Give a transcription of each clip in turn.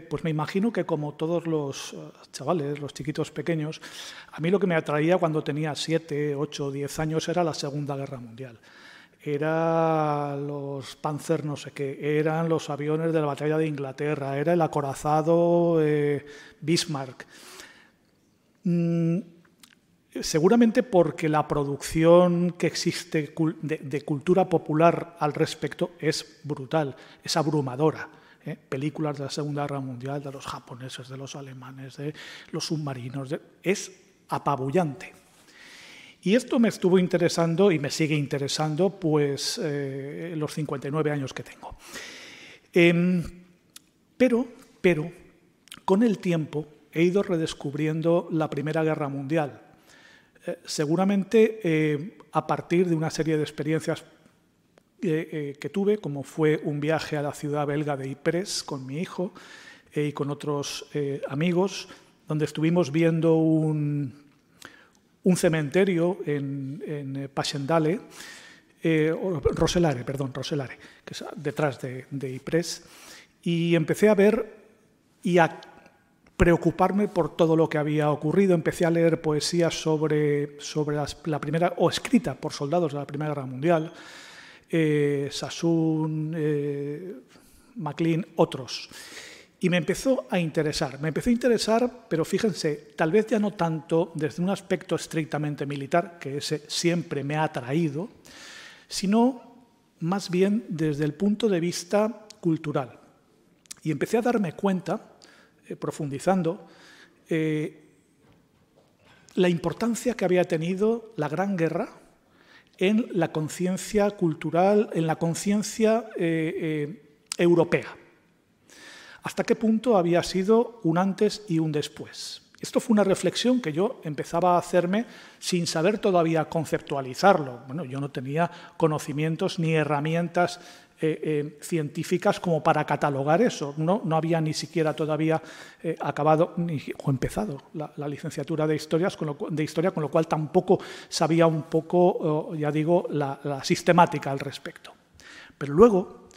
pues me imagino que como todos los eh, chavales, los chiquitos pequeños, a mí lo que me atraía cuando tenía 7, 8, 10 años era la Segunda Guerra Mundial. Era los Panzer no sé qué, eran los aviones de la batalla de Inglaterra, era el acorazado eh, Bismarck. Mm, seguramente porque la producción que existe de, cultura popular al respecto es brutal, es abrumadora. ¿Eh? Películas de la Segunda Guerra Mundial, de los japoneses, de los alemanes, de los submarinos, es apabullante. Y esto me estuvo interesando y me sigue interesando pues eh, los 59 años que tengo. Em, pero, pero, con el tiempo he ido redescubriendo la Primera Guerra Mundial, eh, seguramente eh, a partir de una serie de experiencias eh, que tuve, como fue un viaje a la ciudad belga de Ypres con mi hijo y con otros amigos, donde estuvimos viendo un, un cementerio en, en Pasendale, Roselare, perdón, Roselare, que es detrás de, de Ypres, y empecé a ver y a preocuparme por todo lo que había ocurrido. Empecé a leer poesía sobre, sobre la primera, o escrita por soldados de la Primera Guerra Mundial, eh, Sassoon, eh, MacLean, otros. Y me empezó a interesar. Me empezó a interesar, pero fíjense, tal vez ya no tanto desde un aspecto estrictamente militar, que ese siempre me ha atraído, sino más bien desde el punto de vista cultural. Y empecé a darme cuenta eh, profundizando, la importancia que había tenido la Gran Guerra en la conciencia cultural, en la conciencia eh, europea. Hasta qué punto había sido un antes y un después. Esto fue una reflexión que yo empezaba a hacerme sin saber todavía conceptualizarlo. Bueno, yo no tenía conocimientos ni herramientas eh, eh, científicas como para catalogar eso. No, no había ni siquiera todavía eh, acabado ni, o empezado la, licenciatura de, historias, de historia, con lo cual tampoco sabía un poco, ya digo, la, sistemática al respecto. Pero luego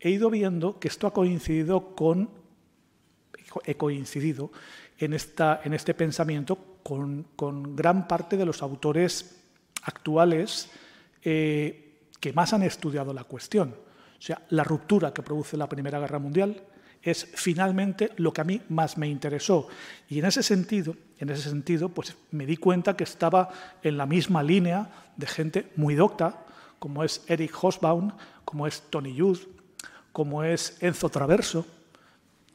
he ido viendo que esto ha coincidido con, he coincidido en, esta, en este pensamiento con, con, gran parte de los autores actuales que más han estudiado la cuestión. O sea, la ruptura que produce la Primera Guerra Mundial es finalmente lo que a mí más me interesó. Y en ese sentido, en ese sentido, pues me di cuenta que estaba en la misma línea de gente muy docta, como es Eric Hosbaum, como es Tony Youth, como es Enzo Traverso,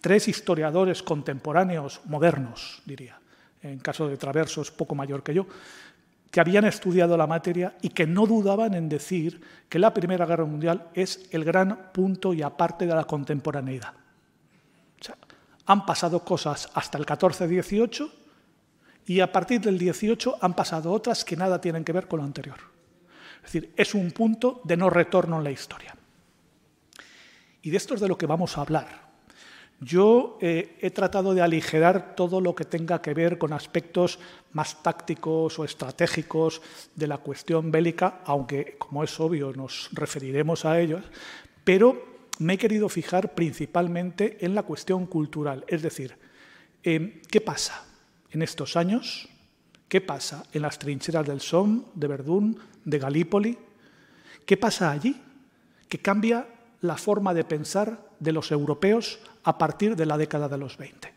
tres historiadores contemporáneos modernos, diría. En caso de Traverso es poco mayor que yo, que habían estudiado la materia y que no dudaban en decir que la Primera Guerra Mundial es el gran punto y aparte de la contemporaneidad. han pasado cosas hasta el 14-18 y a partir del 18 han pasado otras que nada tienen que ver con lo anterior. Es decir, es un punto de no retorno en la historia. Y de esto es de lo que vamos a hablar. Yo eh, he tratado de aligerar todo lo que tenga que ver con aspectos más tácticos o estratégicos de la cuestión bélica, aunque, como es obvio, nos referiremos a ellos, pero me he querido fijar principalmente en la cuestión cultural, es decir, eh, ¿qué pasa en estos años? ¿Qué pasa en las trincheras del Somme, de Verdún, de Galípoli? ¿Qué pasa allí? Que cambia la forma de pensar de los europeos a partir de la década de los 20.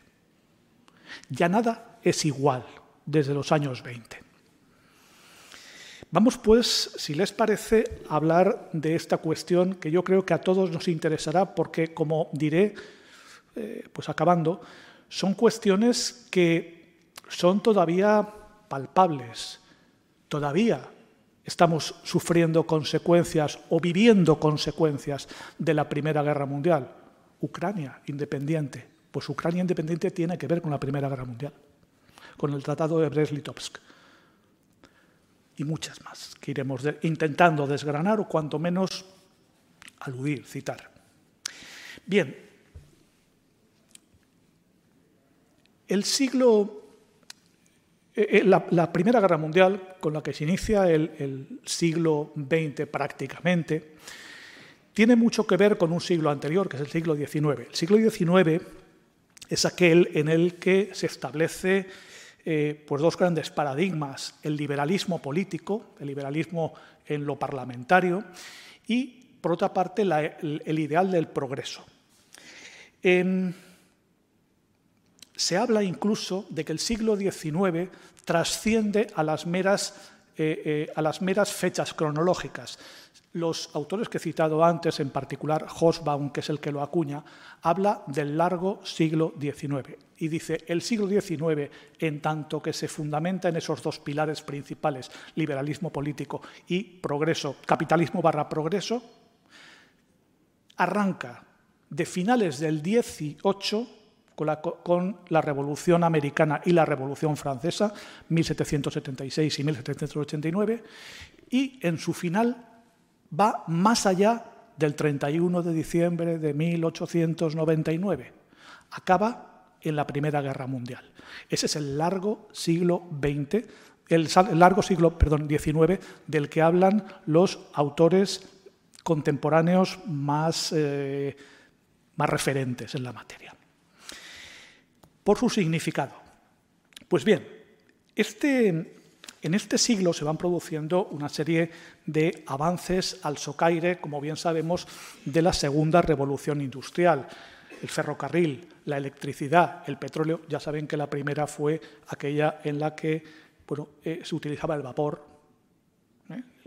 Ya nada es igual desde los años 20. Vamos pues, si les parece, a hablar de esta cuestión que yo creo que a todos nos interesará porque, como diré, eh, pues acabando, son cuestiones que son todavía palpables, todavía estamos sufriendo consecuencias o viviendo consecuencias de la Primera Guerra Mundial. Ucrania independiente. Pues Ucrania independiente tiene que ver con la Primera Guerra Mundial, con el Tratado de Brest-Litovsk y muchas más que iremos intentando desgranar o cuanto menos aludir, citar. Bien, el siglo, eh, eh, la, Primera Guerra Mundial, con la que se inicia el siglo XX prácticamente, tiene mucho que ver con un siglo anterior, que es el siglo XIX. El siglo XIX es aquel en el que se establece eh, pues dos grandes paradigmas, el liberalismo político, el liberalismo en lo parlamentario, y, por otra parte, el, ideal del progreso. Se habla incluso de que el siglo XIX trasciende a las meras, eh, eh, a las meras fechas cronológicas. Los autores que he citado antes, en particular Hosbaum, que es el que lo acuña, habla del largo siglo XIX y dice el siglo XIX, en tanto que se fundamenta en esos dos pilares principales, liberalismo político y progreso, capitalismo barra progreso, arranca de finales del XVIII con la, Revolución Americana y la Revolución Francesa, 1776 y 1789, y en su final va más allá del 31 de diciembre de 1899. Acaba en la Primera Guerra Mundial. Ese es el largo siglo XX, el largo siglo perdón, XIX del que hablan los autores contemporáneos más, eh, más referentes en la materia. Por su significado. Pues bien, este, en este siglo se van produciendo una serie de avances al socaire, como bien sabemos, de la segunda revolución industrial. El ferrocarril, la electricidad, el petróleo, ya saben que la primera fue aquella en la que bueno, eh, se utilizaba el vapor.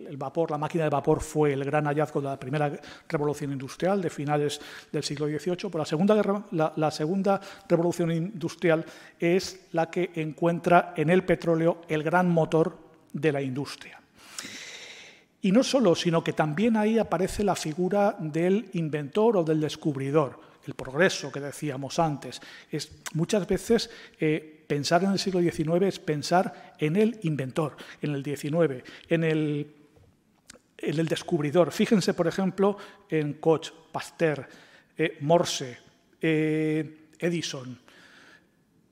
El vapor, la máquina de vapor fue el gran hallazgo de la primera revolución industrial de finales del siglo XVIII, pero la segunda, la segunda revolución industrial es la que encuentra en el petróleo el gran motor de la industria. Y no solo, sino que también ahí aparece la figura del inventor o del descubridor, el progreso que decíamos antes. Es, muchas veces eh, pensar en el siglo XIX es pensar en el inventor, en el XIX, en el, en el descubridor. Fíjense, por ejemplo, en Koch, Pasteur, eh, Morse, eh, Edison,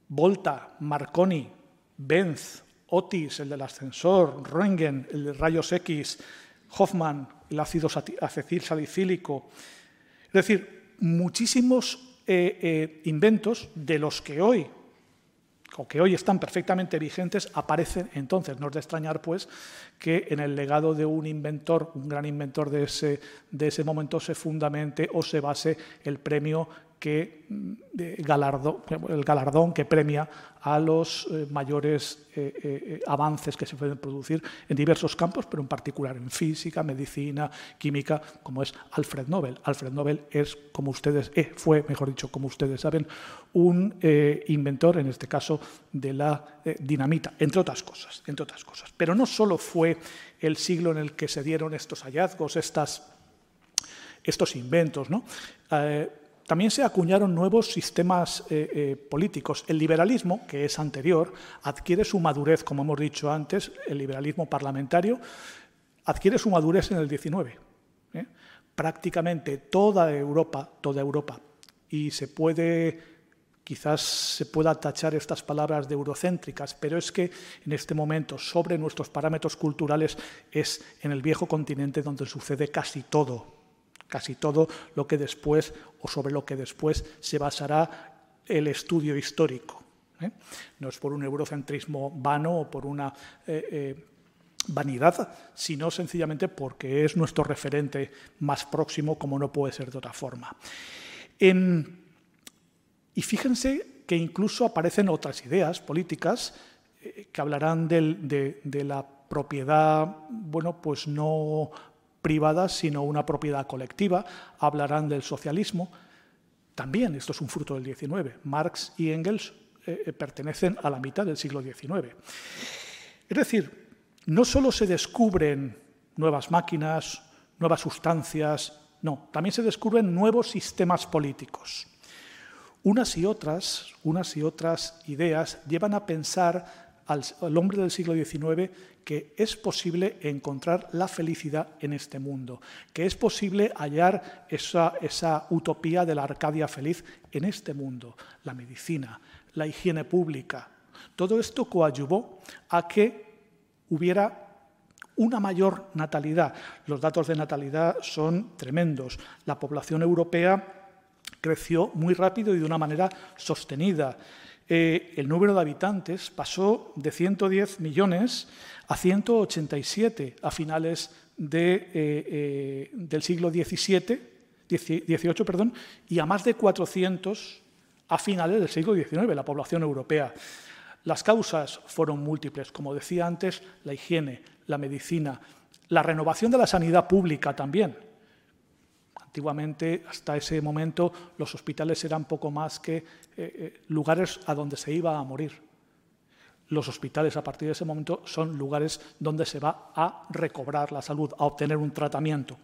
Volta, Marconi, Benz, Otis, el del ascensor, Röntgen, el de rayos X, Hoffman, el ácido acetil salicílico. Es decir, muchísimos eh, inventos de los que hoy o que hoy están perfectamente vigentes, aparecen entonces. No es de extrañar, pues, que en el legado de un inventor, un gran inventor de ese, de ese momento, se fundamente o se base el premio que mm, el galardón que premia a los eh, mayores eh, eh, avances que se pueden producir en diversos campos, pero en particular en física, medicina, química, como es Alfred Nobel. Alfred Nobel es, como ustedes, fue, mejor dicho, como ustedes saben, un inventor, en este caso, de la dinamita, entre otras cosas, entre otras cosas. Pero no solo fue el siglo en el que se dieron estos hallazgos, estas, estos inventos, ¿no? También se acuñaron nuevos sistemas eh, eh, políticos. El liberalismo, que es anterior, adquiere su madurez, como hemos dicho antes, el liberalismo parlamentario, adquiere su madurez en el XIX. ¿eh? Prácticamente toda Europa, toda Europa, y se puede, quizás se pueda tachar estas palabras de eurocéntricas, pero es que en este momento, sobre nuestros parámetros culturales, es en el viejo continente donde sucede casi todo casi todo lo que después sobre lo que después se basará el estudio histórico. ¿eh? No es por un eurocentrismo vano o por una eh, eh, vanidad, sino sencillamente porque es nuestro referente más próximo, como no puede ser de otra forma. y fíjense que incluso aparecen otras ideas políticas que hablarán de, de la propiedad, bueno, pues no privada, sino una propiedad colectiva. Hablarán del socialismo. También esto es un fruto del XIX. Marx y Engels eh, eh, pertenecen a la mitad del siglo XIX. Es decir, no solo se descubren nuevas máquinas, nuevas sustancias, no, también se descubren nuevos sistemas políticos. Unas y otras, unas y otras ideas llevan a pensar al, hombre del siglo XIX que es posible encontrar la felicidad en este mundo, que es posible hallar esa, esa utopía de la Arcadia feliz en este mundo, la medicina, la higiene pública. Todo esto coadyuvó a que hubiera una mayor natalidad. Los datos de natalidad son tremendos. La población europea creció muy rápido y de una manera sostenida. Eh, el número de habitantes pasó de 110 millones a 187 a finales de, eh, eh, del siglo XVII, XVIII perdón, y a más de 400 a finales del siglo XIX, la población europea. Las causas fueron múltiples, como decía antes, la higiene, la medicina, la renovación de la sanidad pública también. Antiguamente, hasta ese momento, los hospitales eran poco más que eh, eh, lugares a donde se iba a morir. Los hospitales, a partir de ese momento, son lugares donde se va a recobrar la salud, a obtener un tratamiento.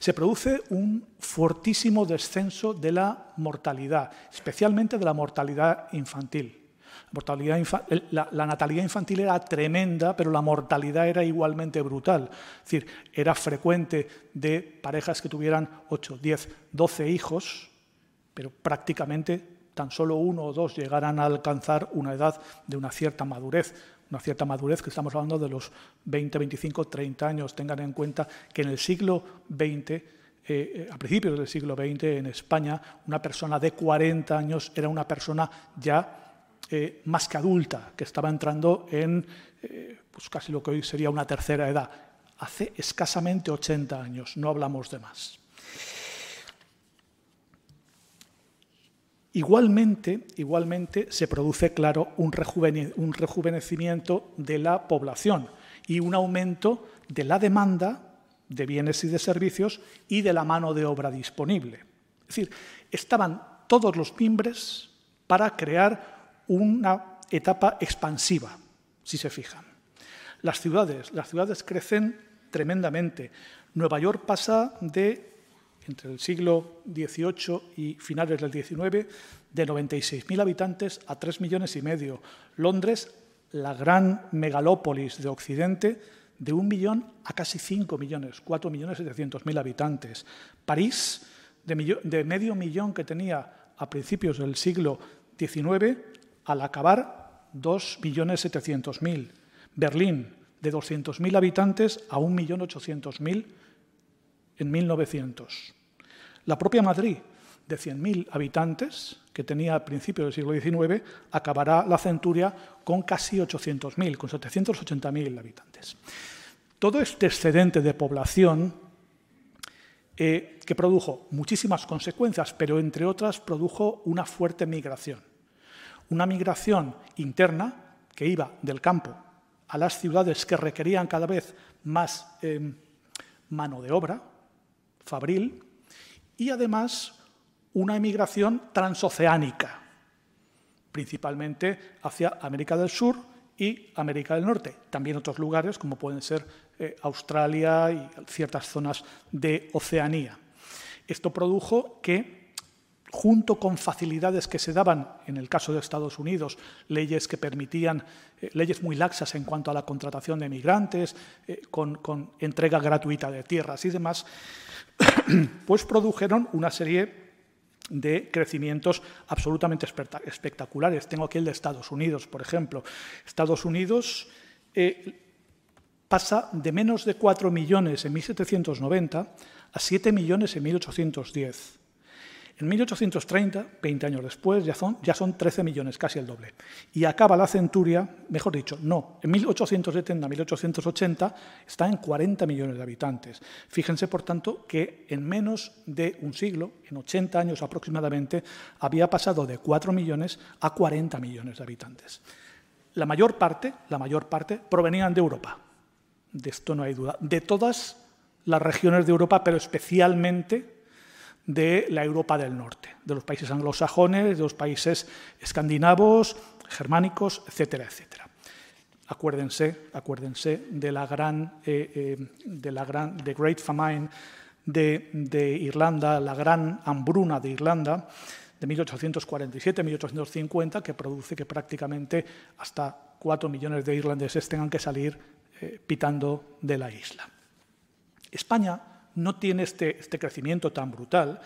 Se produce un fortísimo descenso de la mortalidad, especialmente de la mortalidad infantil la, natalidad infantil era tremenda, pero la mortalidad era igualmente brutal. Es decir, era frecuente de parejas que tuvieran 8, 10, 12 hijos, pero prácticamente tan solo uno o dos llegaran a alcanzar una edad de una cierta madurez. Una cierta madurez que estamos hablando de los 20, 25, 30 años. Tengan en cuenta que en el siglo XX eh, eh, a principios del siglo XX en España, una persona de 40 años era una persona ya eh, más que adulta, que estaba entrando en eh, pues casi lo que hoy sería una tercera edad. Hace escasamente 80 años, no hablamos de más. Igualmente, igualmente se produce, claro, un, un rejuvenecimiento de la población y un aumento de la demanda de bienes y de servicios y de la mano de obra disponible. Es decir, estaban todos los mimbres para crear una etapa expansiva, si se fijan. Las ciudades, las ciudades crecen tremendamente. Nueva York pasa de, entre el siglo XVIII y finales del XIX, de 96.000 habitantes a 3 millones y medio. Londres, la gran megalópolis de Occidente, de un millón a casi 5 millones, 4 millones 700.000 habitantes. París, de medio millón que tenía a principios del siglo XIX, al acabar 2.700.000. Berlín, de 200.000 habitantes a 1.800.000 en 1900. La propia Madrid, de 100.000 habitantes, que tenía a principios del siglo XIX, acabará la centuria con casi 800.000, con 780.000 habitantes. Todo este excedente de población eh, que produjo muchísimas consecuencias, pero entre otras produjo una fuerte migración una migración interna que iba del campo a las ciudades que requerían cada vez más em, mano de obra, fabril, y además una emigración transoceánica, principalmente hacia América del Sur y América del Norte, también otros lugares como pueden ser eh, Australia y ciertas zonas de Oceanía. Esto produjo que junto con facilidades que se daban, en el caso de Estados Unidos, leyes que permitían, eh, leyes muy laxas en cuanto a la contratación de migrantes, eh, con, entrega gratuita de tierras y demás, pues produjeron una serie de crecimientos absolutamente espectaculares. Tengo aquí el de Estados Unidos, por ejemplo. Estados Unidos eh, pasa de menos de 4 millones en 1790 a 7 millones en 1810. En 1830, 20 años después, ya son, ya son 13 millones, casi el doble. Y acaba la centuria, mejor dicho, no, en 1870-1880 está en 40 millones de habitantes. Fíjense, por tanto, que en menos de un siglo, en 80 años aproximadamente, había pasado de 4 millones a 40 millones de habitantes. La mayor parte, la mayor parte provenían de Europa. De esto no hay duda. De todas las regiones de Europa, pero especialmente de la Europa del Norte, de los países anglosajones, de los países escandinavos, germánicos, etcétera, etcétera. Acuérdense, acuérdense de la gran, eh, eh, de la gran, the Great Famine de, Irlanda, la gran hambruna de Irlanda de 1847-1850, que produce que prácticamente hasta cuatro millones de irlandeses tengan que salir eh, pitando de la isla. España no tiene este, este, crecimiento tan brutal,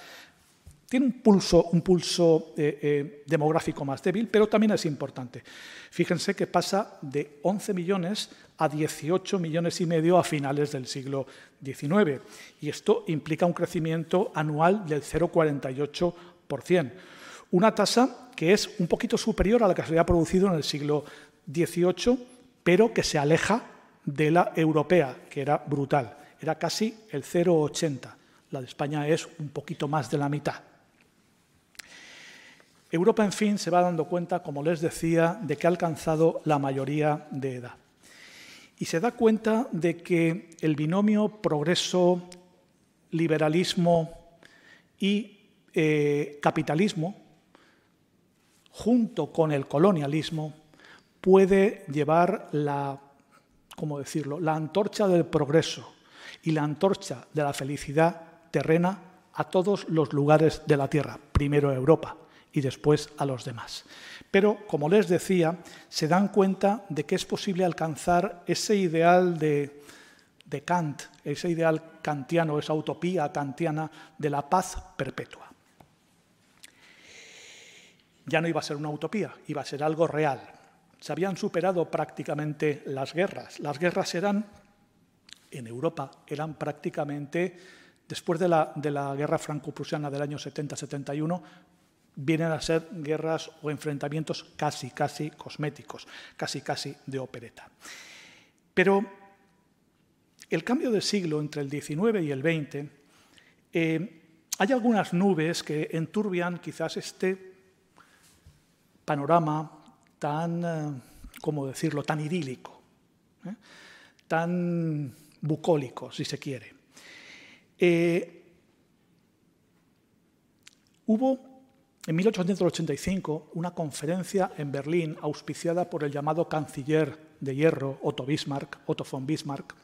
Tiene un pulso, eh, eh, demográfico más débil, pero también es importante. Fíjense que pasa de 11 millones a 18 millones y medio a finales del siglo XIX. Y esto implica un crecimiento anual del 0,48%. Una tasa que es un poquito superior a la que se había producido en el siglo XVIII, pero que se aleja de la europea, que era brutal. Era casi el 0,80. La de España es un poquito más de la mitad. Europa, en fin, se va dando cuenta, como les decía, de que ha alcanzado la mayoría de edad. Y se da cuenta de que el binomio progreso, liberalismo y eh, capitalismo, junto con el colonialismo, puede llevar la, ¿cómo decirlo?, la antorcha del progreso y la antorcha de la felicidad terrena a todos los lugares de la Tierra, primero a Europa y después a los demás. Pero, como les decía, se dan cuenta de que es posible alcanzar ese ideal de, Kant, ese ideal kantiano, esa utopía kantiana de la paz perpetua. Ya no iba a ser una utopía, iba a ser algo real. Se habían superado prácticamente las guerras. Las guerras eran, en Europa, eran prácticamente, después de la, de la guerra franco-prusiana del año 70-71, vienen a ser guerras o enfrentamientos casi, casi cosméticos, casi, casi de opereta. Pero el cambio de siglo entre el XIX y el XX, eh, hay algunas nubes que enturbian quizás este panorama tan, eh, ¿cómo decirlo?, tan idílico, ¿eh? tan bucólico, si se quiere. hubo en 1885, una conferencia en Berlín auspiciada por el llamado canciller de hierro Otto Bismarck, Otto von Bismarck,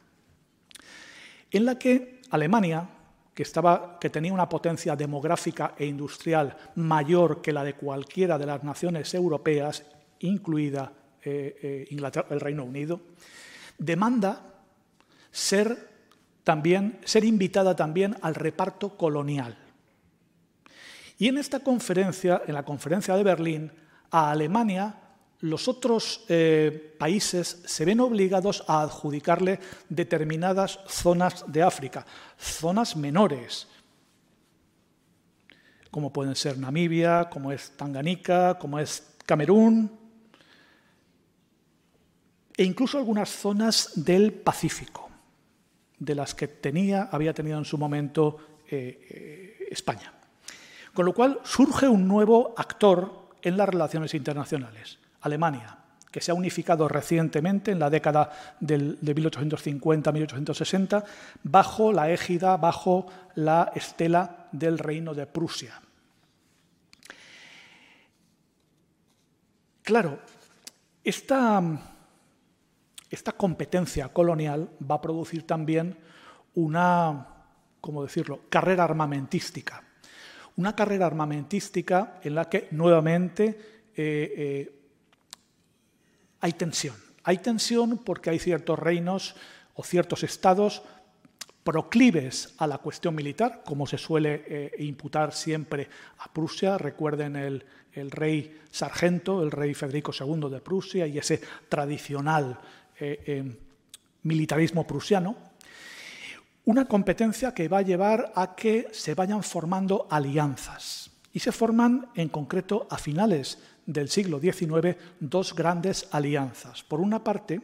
en la que Alemania, que tenía una potencia demográfica e industrial mayor que la de cualquiera de las naciones europeas, incluida eh, eh, el Reino Unido, demanda ser, también, ser invitada también al reparto colonial. Y en esta conferencia, en la conferencia de Berlín, a Alemania los otros eh, países se ven obligados a adjudicarle determinadas zonas de África, zonas menores, como pueden ser Namibia, como es Tanganica, como es Camerún, e incluso algunas zonas del Pacífico, de las que tenía, había tenido en su momento eh, eh, España. Con lo cual surge un nuevo actor en las relaciones internacionales, Alemania, que se ha unificado recientemente en la década de 1850-1860 bajo la égida, bajo la estela del reino de Prusia. Claro, esta, esta competencia colonial va a producir también una, ¿cómo decirlo?, carrera armamentística una carrera armamentística en la que nuevamente eh, eh, hay tensión. Hay tensión porque hay ciertos reinos o ciertos estados proclives a la cuestión militar, como se suele eh, imputar siempre a Prusia. Recuerden el, el, rey sargento, el rey Federico II de Prusia y ese tradicional militarismo prusiano. Una competencia que va a llevar a que se vayan formando alianzas. Y se forman, en concreto, a finales del siglo XIX, dos grandes alianzas. Por una parte,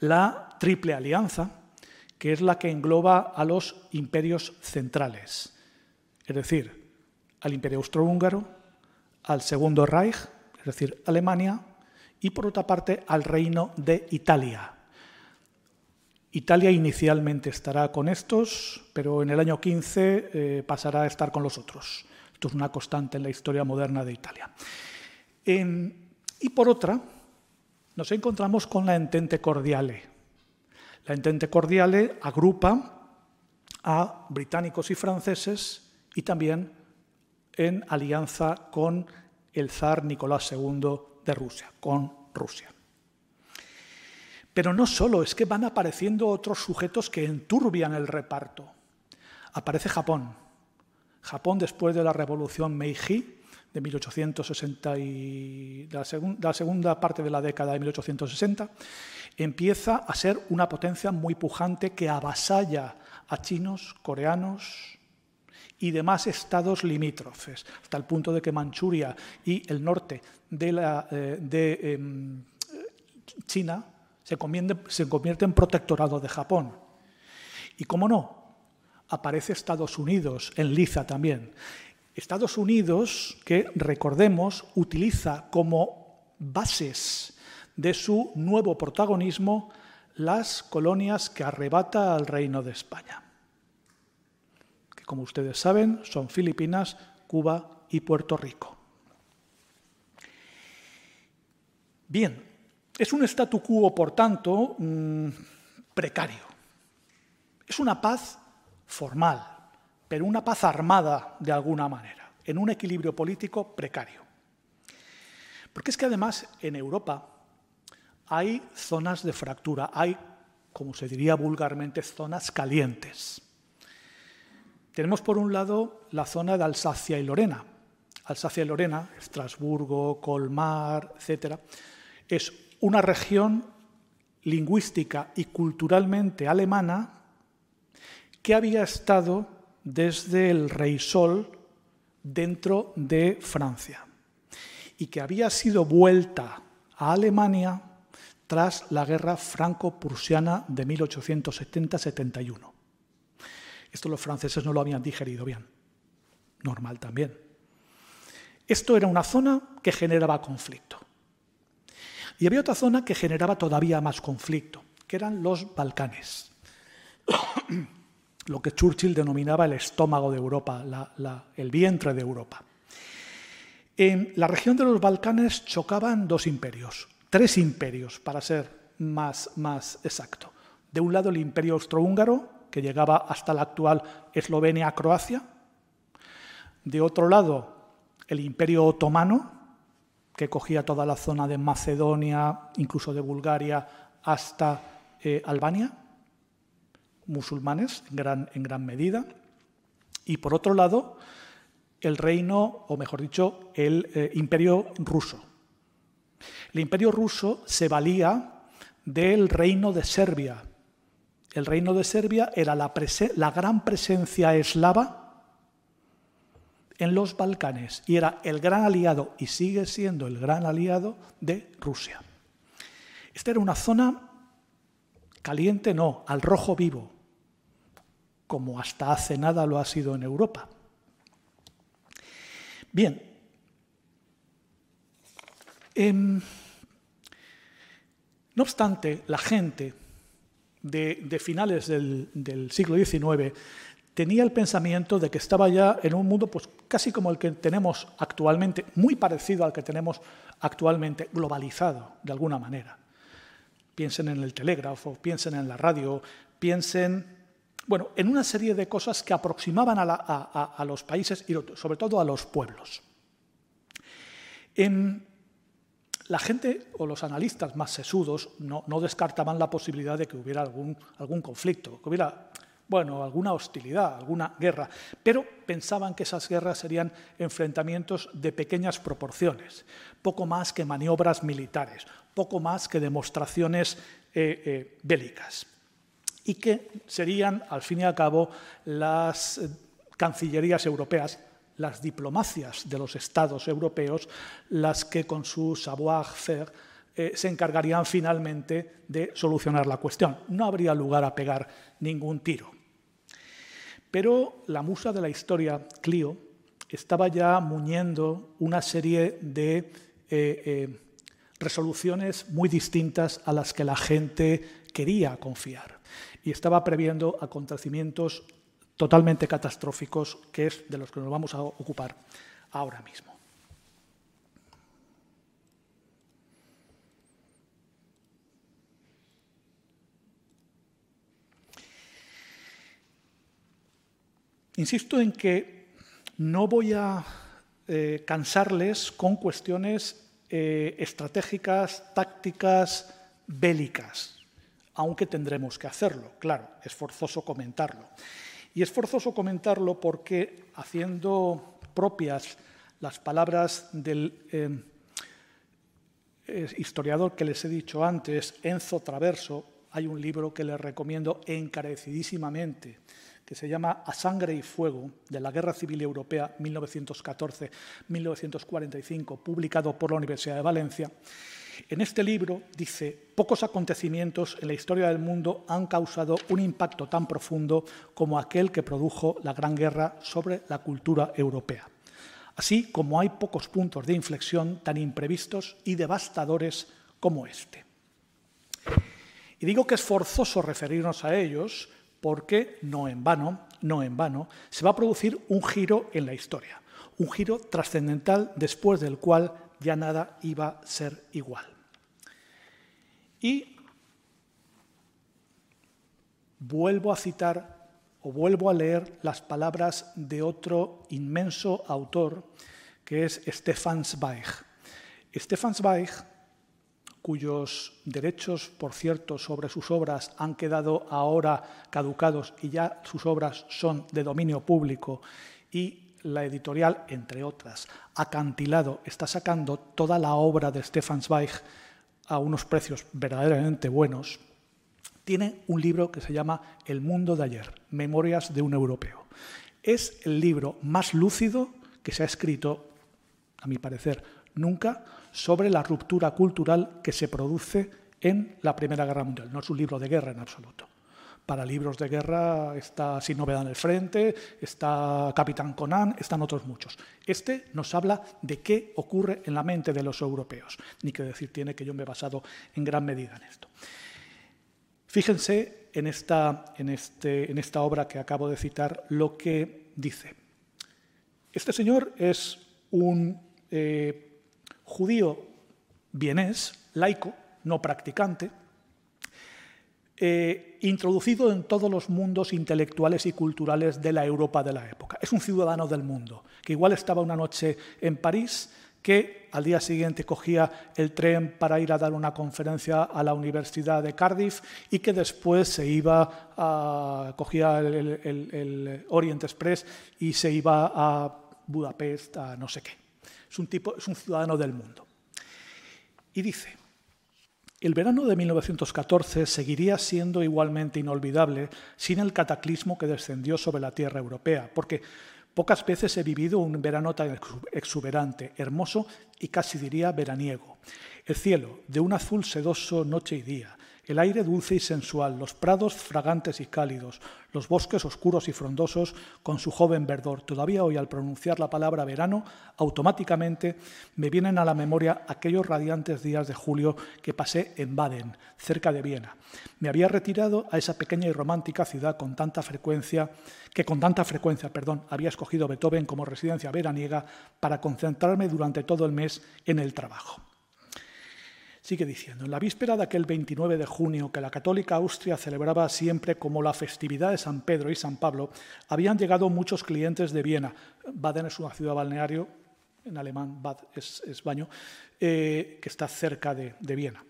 la Triple Alianza, que es la que engloba a los imperios centrales, es decir, al Imperio Austrohúngaro, al Segundo Reich, es decir, Alemania, y por otra parte al Reino de Italia, Italia inicialmente estará con estos, pero en el año 15 eh, pasará a estar con los otros. Esto es una constante en la historia moderna de Italia. y por otra, nos encontramos con la Entente Cordiale. La Entente Cordiale agrupa a británicos y franceses y también en alianza con el zar Nicolás II de Rusia, con Rusia. Pero no solo, es que van apareciendo otros sujetos que enturbian el reparto. Aparece Japón. Japón, después de la revolución Meiji de 1860 y la, la segunda parte de la década de 1860, empieza a ser una potencia muy pujante que avasalla a chinos, coreanos y demás estados limítrofes, hasta el punto de que Manchuria y el norte de, la, eh, de em, China se convierte, se convierte en protectorado de Japón. Y cómo no, aparece Estados Unidos en liza también. Estados Unidos, que recordemos, utiliza como bases de su nuevo protagonismo las colonias que arrebata al Reino de España, que como ustedes saben son Filipinas, Cuba y Puerto Rico. Bien, es un statu quo, por tanto, mm, precario. Es una paz formal, pero una paz armada de alguna manera, en un equilibrio político precario. Porque es que además en Europa hay zonas de fractura, hay, como se diría vulgarmente, zonas calientes. Tenemos por un lado la zona de Alsacia y Lorena. Alsacia y Lorena, Estrasburgo, Colmar, etc., es una región lingüística y culturalmente alemana que había estado desde el Rey Sol dentro de Francia y que había sido vuelta a Alemania tras la guerra franco-prusiana de 1870-71. Esto los franceses no lo habían digerido bien. Normal también. Esto era una zona que generaba conflicto. Y había otra zona que generaba todavía más conflicto, que eran los Balcanes lo que Churchill denominaba el estómago de Europa, el vientre de Europa. En la región de los Balcanes chocaban dos imperios, tres imperios para ser más, más exacto. De un lado el imperio austrohúngaro, que llegaba hasta la actual Eslovenia-Croacia. De otro lado el imperio otomano, que cogía toda la zona de Macedonia, incluso de Bulgaria, hasta eh, Albania musulmanes en gran, en gran medida. Y por otro lado, el reino, o mejor dicho, el eh, imperio ruso. El imperio ruso se valía del reino de Serbia. El reino de Serbia era la, gran presencia eslava en los Balcanes y era el gran aliado, y sigue siendo el gran aliado de Rusia. Esta era una zona caliente, no, al rojo vivo, como hasta hace nada lo ha sido en Europa. Bien. Em, no obstante, la gente de, finales del, siglo XIX tenía el pensamiento de que estaba ya en un mundo pues, casi como el que tenemos actualmente, muy parecido al que tenemos actualmente, globalizado de alguna manera. Piensen en el telégrafo, piensen en la radio, piensen bueno, en una serie de cosas que aproximaban a, los países y sobre todo a los pueblos. La gente o los analistas más sesudos no, descartaban la posibilidad de que hubiera algún, conflicto, que hubiera bueno, alguna hostilidad, alguna guerra, pero pensaban que esas guerras serían enfrentamientos de pequeñas proporciones, poco más que maniobras militares, poco más que demostraciones eh, eh, bélicas y que serían, al fin y al cabo, las eh, cancillerías europeas, las diplomacias de los estados europeos, las que con su savoir-faire eh, se encargarían finalmente de solucionar la cuestión. No habría lugar a pegar ningún tiro. Pero la musa de la historia, Clio, estaba ya muñendo una serie de eh, resoluciones muy distintas a las que la gente quería confiar y estaba previendo acontecimientos totalmente catastróficos, que es de los que nos vamos a ocupar ahora mismo. Insisto en que no voy a eh, cansarles con cuestiones eh, estratégicas, tácticas, bélicas aunque tendremos que hacerlo, claro, es forzoso comentarlo. Y es forzoso comentarlo porque, haciendo propias las palabras del eh, historiador que les he dicho antes, Enzo Traverso, hay un libro que les recomiendo encarecidísimamente, que se llama A Sangre y Fuego, de la Guerra Civil Europea 1914-1945, publicado por la Universidad de Valencia. En este libro dice, pocos acontecimientos en la historia del mundo han causado un impacto tan profundo como aquel que produjo la Gran Guerra sobre la cultura europea. Así como hay pocos puntos de inflexión tan imprevistos y devastadores como este. Y digo que es forzoso referirnos a ellos porque no en vano, no en vano, se va a producir un giro en la historia, un giro trascendental después del cual ya nada iba a ser igual. Y vuelvo a citar o vuelvo a leer las palabras de otro inmenso autor que es Stefan Zweig. Stefan Zweig, cuyos derechos, por cierto, sobre sus obras han quedado ahora caducados y ya sus obras son de dominio público y la editorial, entre otras, Acantilado, está sacando toda la obra de Stefan Zweig a unos precios verdaderamente buenos, tiene un libro que se llama El mundo de ayer, Memorias de un europeo. Es el libro más lúcido que se ha escrito, a mi parecer, nunca sobre la ruptura cultural que se produce en la Primera Guerra Mundial. No es un libro de guerra en absoluto. Para libros de guerra está Sin novedad en el frente, está Capitán Conan, están otros muchos. Este nos habla de qué ocurre en la mente de los europeos. Ni que decir tiene que yo me he basado en gran medida en esto. Fíjense en esta, en, este, en esta obra que acabo de citar lo que dice. Este señor es un eh, judío vienés, laico, no practicante, eh, introducido en todos los mundos intelectuales y culturales de la Europa de la época. Es un ciudadano del mundo, que igual estaba una noche en París, que al día siguiente cogía el tren para ir a dar una conferencia a la Universidad de Cardiff y que después se iba a, cogía el, el Orient Express y se iba a Budapest, a no sé qué. Es un tipo, es un ciudadano del mundo. Y dice, el verano de 1914 seguiría siendo igualmente inolvidable sin el cataclismo que descendió sobre la tierra europea, porque pocas veces he vivido un verano tan exuberante, hermoso y casi diría veraniego. El cielo, de un azul sedoso noche y día, el aire dulce y sensual, los prados fragantes y cálidos, los bosques oscuros y frondosos con su joven verdor. Todavía hoy al pronunciar la palabra verano, automáticamente me vienen a la memoria aquellos radiantes días de julio que pasé en Baden, cerca de Viena. Me había retirado a esa pequeña y romántica ciudad con tanta frecuencia que con tanta frecuencia, perdón, había escogido Beethoven como residencia veraniega para concentrarme durante todo el mes en el trabajo. Sigue diciendo, en la víspera de aquel 29 de junio que la católica Austria celebraba siempre como la festividad de San Pedro y San Pablo, habían llegado muchos clientes de Viena. Baden es una ciudad balneario, en alemán Bad es, baño, eh, que está cerca de, de Viena.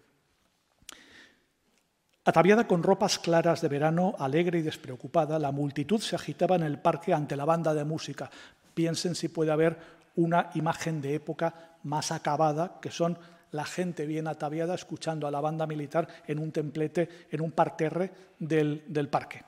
Ataviada con ropas claras de verano, alegre y despreocupada, la multitud se agitaba en el parque ante la banda de música. Piensen si puede haber una imagen de época más acabada, que son la gente bien ataviada escuchando a la banda militar en un templete, en un parterre del, del parque.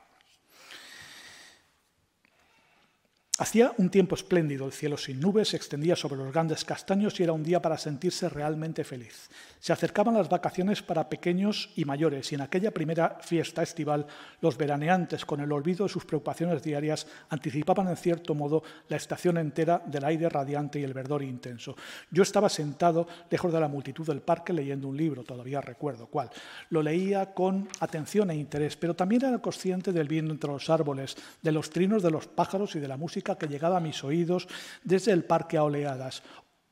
Hacía un tiempo espléndido, el cielo sin nubes se extendía sobre los grandes castaños y era un día para sentirse realmente feliz. Se acercaban las vacaciones para pequeños y mayores y en aquella primera fiesta estival los veraneantes, con el olvido de sus preocupaciones diarias, anticipaban en cierto modo la estación entera del aire radiante y el verdor intenso. Yo estaba sentado lejos de la multitud del parque leyendo un libro, todavía recuerdo cuál. Lo leía con atención e interés, pero también era consciente del viento entre los árboles, de los trinos de los pájaros y de la música que llegaba a mis oídos desde el parque a oleadas.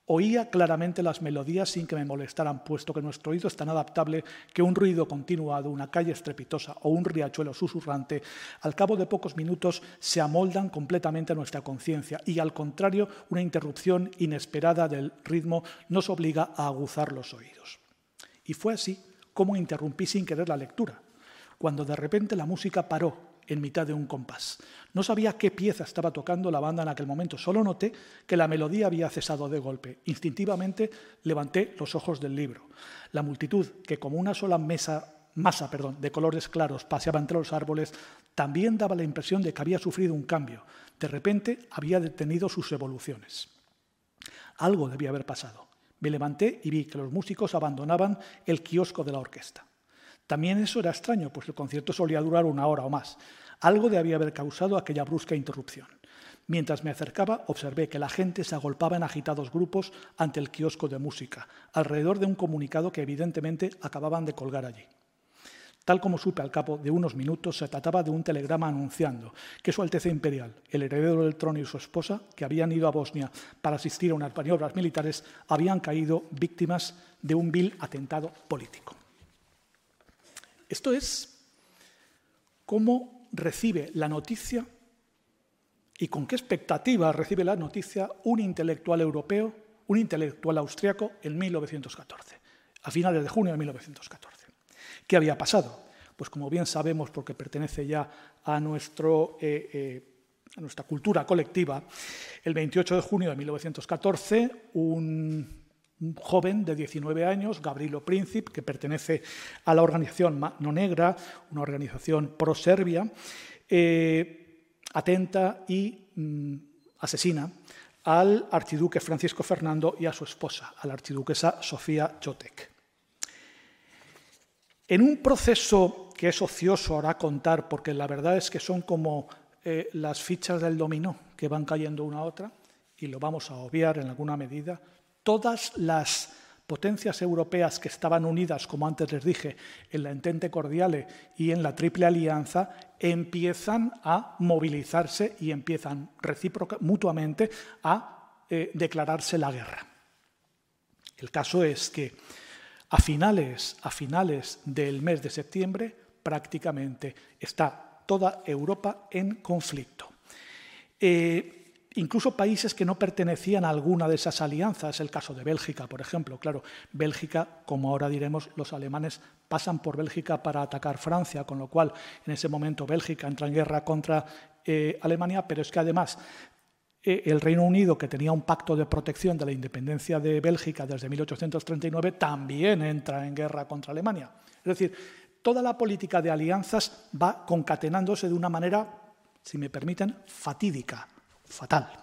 Oía claramente las melodías sin que me molestaran, puesto que nuestro oído es tan adaptable que un ruido continuado, una calle estrepitosa o un riachuelo susurrante, al cabo de pocos minutos se amoldan completamente a nuestra conciencia y, al contrario, una interrupción inesperada del ritmo nos obliga a aguzar los oídos. Y fue así como interrumpí sin querer la lectura, cuando de repente la música paró en mitad de un compás. No sabía qué pieza estaba tocando la banda en aquel momento, solo noté que la melodía había cesado de golpe. Instintivamente levanté los ojos del libro. La multitud, que como una sola mesa, masa de colores claros paseaba entre los árboles, también daba la impresión de que había sufrido un cambio. De repente había detenido sus evoluciones. Algo debía haber pasado. Me levanté y vi que los músicos abandonaban el kiosco de la orquesta. También eso era extraño, pues el concierto solía durar una hora o más. Algo debía haber causado aquella brusca interrupción. Mientras me acercaba, observé que la gente se agolpaba en agitados grupos ante el kiosco de música, alrededor de un comunicado que evidentemente acababan de colgar allí. Tal como supe al cabo de unos minutos, se trataba de un telegrama anunciando que Su Alteza Imperial, el heredero del trono y su esposa, que habían ido a Bosnia para asistir a unas maniobras militares, habían caído víctimas de un vil atentado político. Esto es cómo recibe la noticia y con qué expectativa recibe la noticia un intelectual europeo, un intelectual austriaco en 1914, a finales de junio de 1914. ¿Qué había pasado? Pues como bien sabemos, porque pertenece ya a, eh, eh, a nuestra cultura colectiva, el 28 de junio de 1914, un, joven de 19 años, Gabrielo Príncipe, que pertenece a la organización No Negra, una organización pro-serbia, eh, atenta y mm, asesina al archiduque Francisco Fernando y a su esposa, a la archiduquesa Sofía Chotek. En un proceso que es ocioso ahora contar, porque la verdad es que son como eh, las fichas del dominó que van cayendo una a otra, y lo vamos a obviar en alguna medida, todas las potencias europeas que estaban unidas, como antes les dije, en la Entente Cordiale y en la Triple Alianza, empiezan a movilizarse y empiezan mutuamente a eh, declararse la guerra. El caso es que a finales, a finales del mes de septiembre prácticamente está toda Europa en conflicto. Eh, incluso países que no pertenecían a alguna de esas alianzas, el caso de Bélgica, por ejemplo. Claro, Bélgica, como ahora diremos, los alemanes pasan por Bélgica para atacar Francia, con lo cual en ese momento Bélgica entra en guerra contra eh, Alemania, pero es que además eh, el Reino Unido, que tenía un pacto de protección de la independencia de Bélgica desde 1839, también entra en guerra contra Alemania. Es decir, toda la política de alianzas va concatenándose de una manera, si me permiten, fatídica, fatal.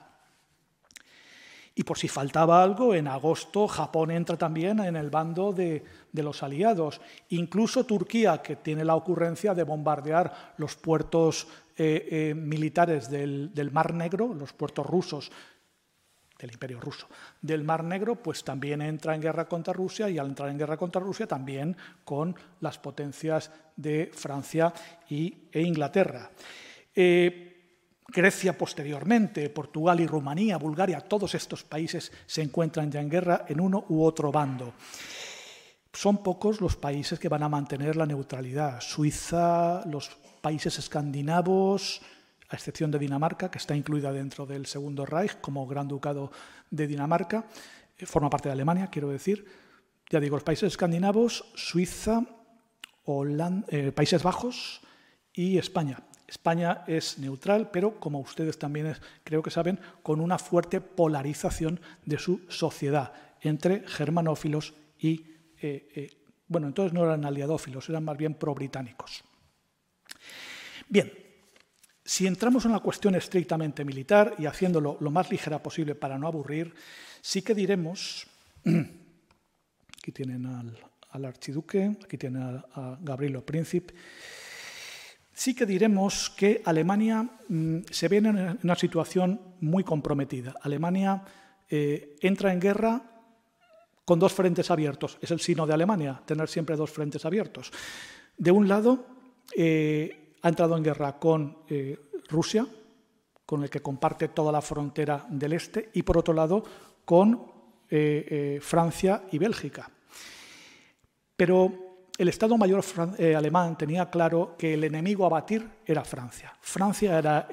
Y por si faltaba algo, en agosto Japón entra también en el bando de, los aliados. Incluso Turquía, que tiene la ocurrencia de bombardear los puertos eh, eh, militares del, Mar Negro, los puertos rusos del Imperio Ruso, del Mar Negro, pues también entra en guerra contra Rusia y al entrar en guerra contra Rusia también con las potencias de Francia y, e Inglaterra. Eh, Grecia posteriormente, Portugal y Rumanía, Bulgaria, todos estos países se encuentran ya en guerra en uno u otro bando. Son pocos los países que van a mantener la neutralidad. Suiza, los países escandinavos, a excepción de Dinamarca, que está incluida dentro del Segundo Reich como Gran Ducado de Dinamarca, eh, forma parte de Alemania, quiero decir. Ya digo, los países escandinavos, Suiza, eh, Países Bajos y España. España es neutral, pero como ustedes también creo que saben, con una fuerte polarización de su sociedad entre germanófilos y, eh, eh, bueno, entonces no eran aliadófilos, eran más bien pro-británicos. Bien, si entramos en la cuestión estrictamente militar y haciéndolo lo más ligera posible para no aburrir, sí que diremos, aquí tienen al, archiduque, aquí tienen a, a Gabrielo Príncipe, sí que diremos que Alemania mm, se ve en una situación muy comprometida. Alemania eh, entra en guerra con dos frentes abiertos. Es el sino de Alemania, tener siempre dos frentes abiertos. De un lado, eh, ha entrado en guerra con eh, Rusia, con el que comparte toda la frontera del este, y por otro lado, con Francia y Bélgica. Pero el Estado Mayor eh, alemán tenía claro que el enemigo a batir era Francia. Francia era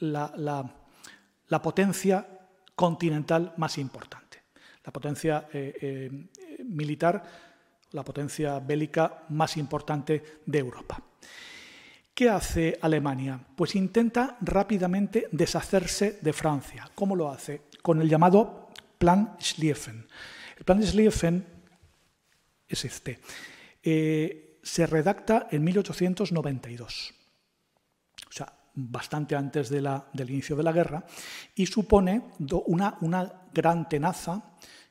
la, potencia continental más importante, la potencia eh, eh, militar, la potencia bélica más importante de Europa. ¿Qué hace Alemania? Pues intenta rápidamente deshacerse de Francia. ¿Cómo lo hace? Con el llamado Plan Schlieffen. El Plan Schlieffen es este. Eh, se redacta en 1892, o sea, bastante antes del inicio de la guerra, y supone una, gran tenaza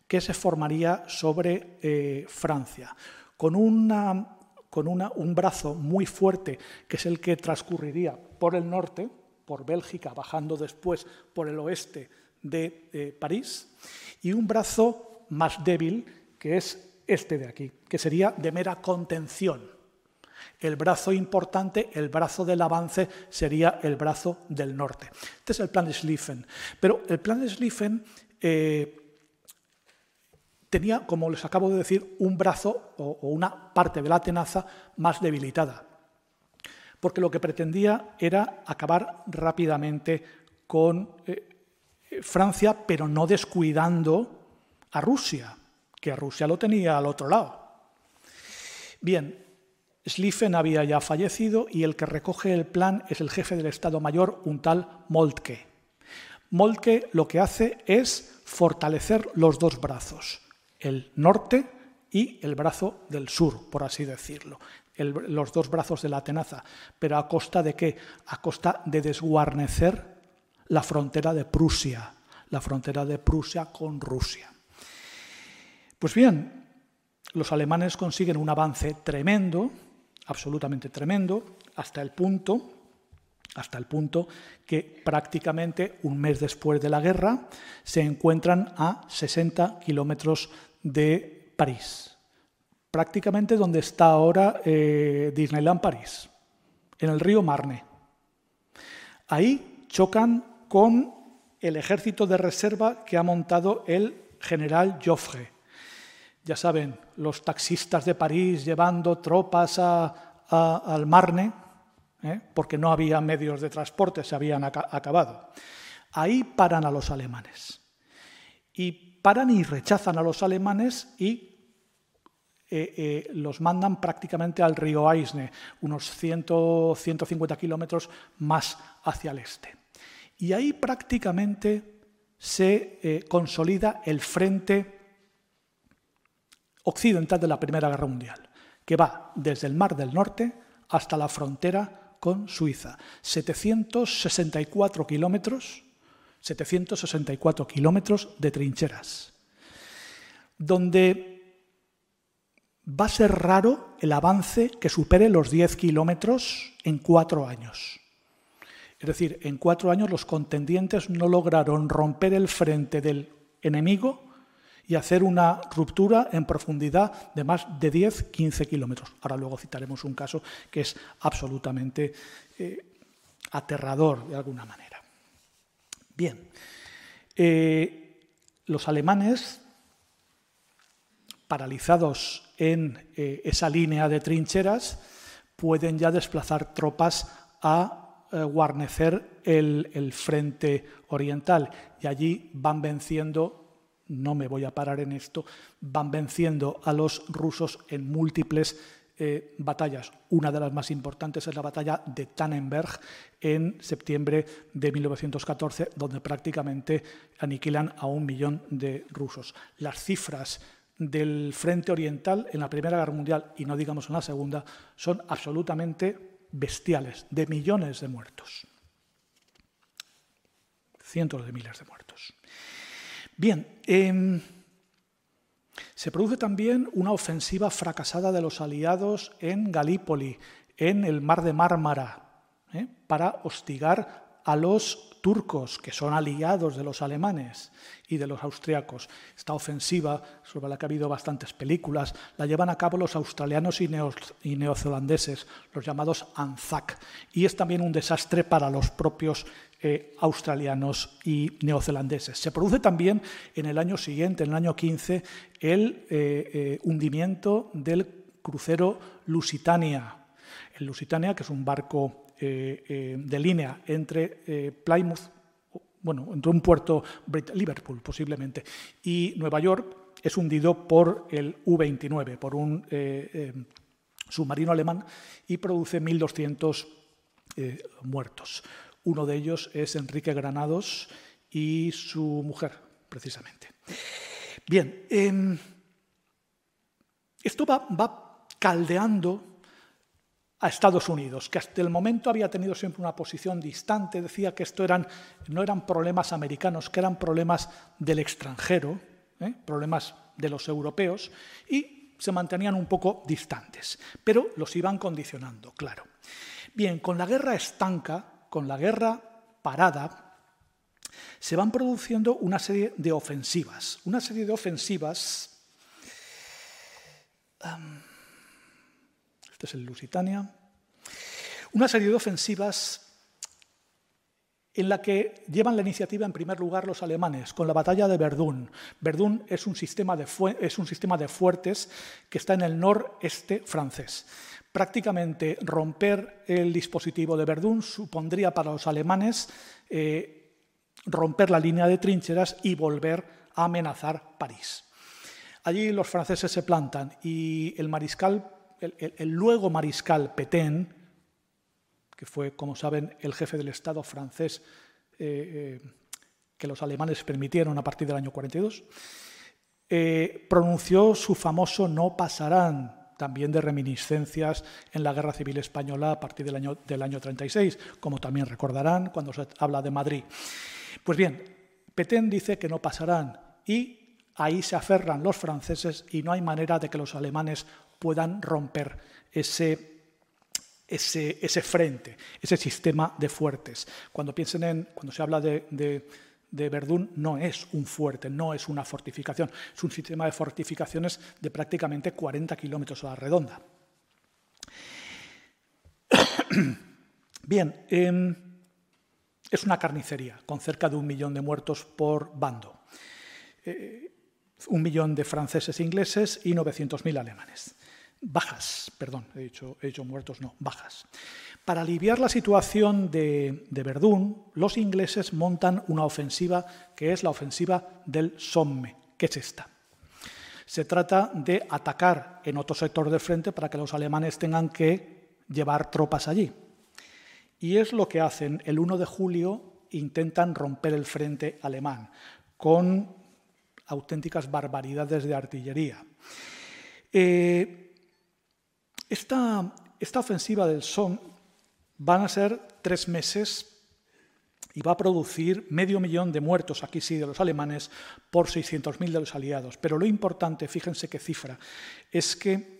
que se formaría sobre eh, Francia, con, un brazo muy fuerte, que es el que transcurriría por el norte, por Bélgica, bajando después por el oeste de eh, París, y un brazo más débil, que es este de aquí, que sería de mera contención. El brazo importante, el brazo del avance, sería el brazo del norte. Este es el plan de Schlieffen. Pero el plan de Schlieffen eh, tenía, como les acabo de decir, un brazo o, una parte de la tenaza más debilitada, porque lo que pretendía era acabar rápidamente con eh, Francia, pero no descuidando a Rusia, que Rusia lo tenía al otro lado. Bien, Schlieffen había ya fallecido y el que recoge el plan es el jefe del Estado Mayor, un tal Moltke. Moltke lo que hace es fortalecer los dos brazos, el norte y el brazo del sur, por así decirlo, los dos brazos de la tenaza. Pero a costa de qué? A costa de desguarnecer la frontera de Prusia, la frontera de Prusia con Rusia. Pues bien, los alemanes consiguen un avance tremendo, absolutamente tremendo, hasta el punto hasta el punto que prácticamente un mes después de la guerra se encuentran a 60 kilómetros de París, prácticamente donde está ahora eh, Disneyland París, en el río Marne. Ahí chocan con el ejército de reserva que ha montado el general Joffre, ya saben, los taxistas de París llevando tropas al Marne, ¿eh? porque no había medios de transporte, se habían acabado. Ahí paran a los alemanes. Y paran y rechazan a los alemanes y eh, eh, los mandan prácticamente al río Aisne, unos 100, 150 kilómetros más hacia el este. Y ahí prácticamente se consolida el frente occidental de la Primera Guerra Mundial, que va desde el Mar del Norte hasta la frontera con Suiza. 764 kilómetros, 764 kilómetros de trincheras, donde va a ser raro el avance que supere los 10 kilómetros en cuatro años. Es decir, en cuatro años los contendientes no lograron romper el frente del enemigo y hacer una ruptura en profundidad de más de 10-15 kilómetros. Ahora luego citaremos un caso que es absolutamente eh, aterrador de alguna manera. Bien, eh, los alemanes, paralizados en eh, esa línea de trincheras, pueden ya desplazar tropas a guarnecer el frente oriental y allí van venciendo no me voy a parar en esto, van venciendo a los rusos en múltiples eh, batallas. Una de las más importantes es la batalla de Tannenberg en septiembre de 1914, donde prácticamente aniquilan a un millón de rusos. Las cifras del frente oriental en la Primera Guerra Mundial, y no digamos en la Segunda, son absolutamente bestiales, de millones de muertos. Cientos de miles de muertos. Bien, em, se produce también una ofensiva fracasada de los aliados en Galípoli, en el mar de Mármara, ¿eh? para hostigar a los turcos, que son aliados de los alemanes y de los austriacos. Esta ofensiva, sobre la que ha habido bastantes películas, la llevan a cabo los australianos y, neozelandeses, los llamados ANZAC. Y es también un desastre para los propios eh, australianos y neozelandeses. Se produce también en el año siguiente, en el año 15, el eh, eh, hundimiento del crucero Lusitania. El Lusitania, que es un barco de línea entre Plymouth, bueno, entre un puerto, Liverpool posiblemente, y Nueva York, es hundido por el U-29, por un submarino alemán, y produce 1.200 eh, muertos. Uno de ellos es Enrique Granados y su mujer, precisamente. Bien, em, esto va, caldeando a Estados Unidos, que hasta el momento había tenido siempre una posición distante, decía que esto no eran problemas americanos, que eran problemas del extranjero, ¿eh? problemas de los europeos, y se mantenían un poco distantes, pero los iban condicionando, claro. Bien, con la guerra estanca, con la guerra parada, se van produciendo una serie de ofensivas, una serie de ofensivas... Este es el Lusitania. Una serie de ofensivas en la que llevan la iniciativa en primer lugar los alemanes, con la batalla de Verdún. Verdún es un sistema de, es un sistema de fuertes que está en el noreste francés. Prácticamente romper el dispositivo de Verdún supondría para los alemanes eh, romper la línea de trincheras y volver a amenazar París. Allí los franceses se plantan y el mariscal el, luego mariscal Petain, que fue, como saben, el jefe del Estado francés eh, eh, que los alemanes permitieron a partir del año 42, eh, pronunció su famoso no pasarán, también de reminiscencias en la Guerra Civil Española a partir del año, del año 36, como también recordarán cuando se habla de Madrid. Pues bien, Petain dice que no pasarán y ahí se aferran los franceses y no hay manera de que los alemanes puedan romper ese, ese, ese, frente, ese sistema de fuertes. Cuando piensen en, cuando se habla de, Verdún, no es un fuerte, no es una fortificación, es un sistema de fortificaciones de prácticamente 40 kilómetros a la redonda. Bien, eh, es una carnicería con cerca de un millón de muertos por bando. Eh, un millón de franceses e ingleses y 900.000 alemanes bajas, perdón, he dicho, he muertos, no, bajas. Para aliviar la situación de, Verdún, los ingleses montan una ofensiva que es la ofensiva del Somme, que es esta. Se trata de atacar en otro sector del frente para que los alemanes tengan que llevar tropas allí. Y es lo que hacen. El 1 de julio intentan romper el frente alemán con auténticas barbaridades de artillería. Eh, esta, ofensiva del SOM van a ser tres meses y va a producir medio millón de muertos, aquí sí, de los alemanes, por 600.000 de los aliados. Pero lo importante, fíjense qué cifra, es que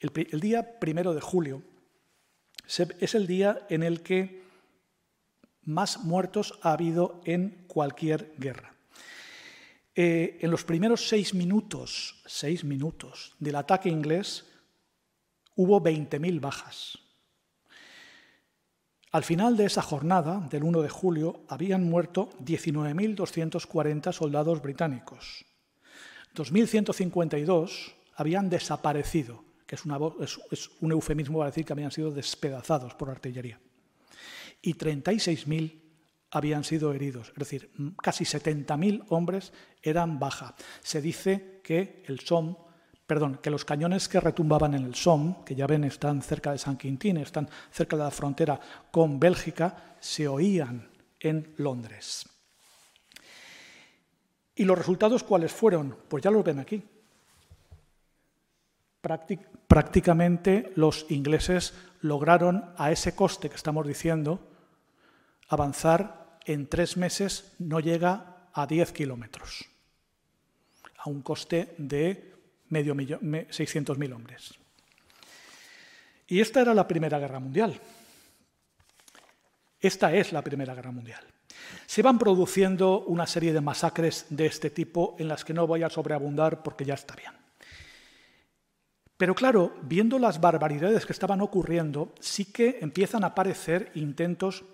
el, día primero de julio es el día en el que más muertos ha habido en cualquier guerra. Eh, en los primeros seis minutos, seis minutos del ataque inglés, hubo 20.000 bajas. Al final de esa jornada, del 1 de julio, habían muerto 19.240 soldados británicos. 2.152 habían desaparecido, que es, un eufemismo para decir que habían sido despedazados por artillería. Y 36.000 habían sido heridos, es decir, casi 70.000 hombres eran baja. Se dice que el SOM perdón, que los cañones que retumbaban en el Somme, que ya ven están cerca de San Quintín, están cerca de la frontera con Bélgica, se oían en Londres. ¿Y los resultados cuáles fueron? Pues ya los ven aquí. prácticamente los ingleses lograron a ese coste que estamos diciendo avanzar en tres meses no llega a 10 kilómetros, a un coste de medio millón, 600.000 hombres. Y esta era la Primera Guerra Mundial. Esta es la Primera Guerra Mundial. Se van produciendo una serie de masacres de este tipo en las que no voy a sobreabundar porque ya está bien. Pero claro, viendo las barbaridades que estaban ocurriendo, sí que empiezan a aparecer intentos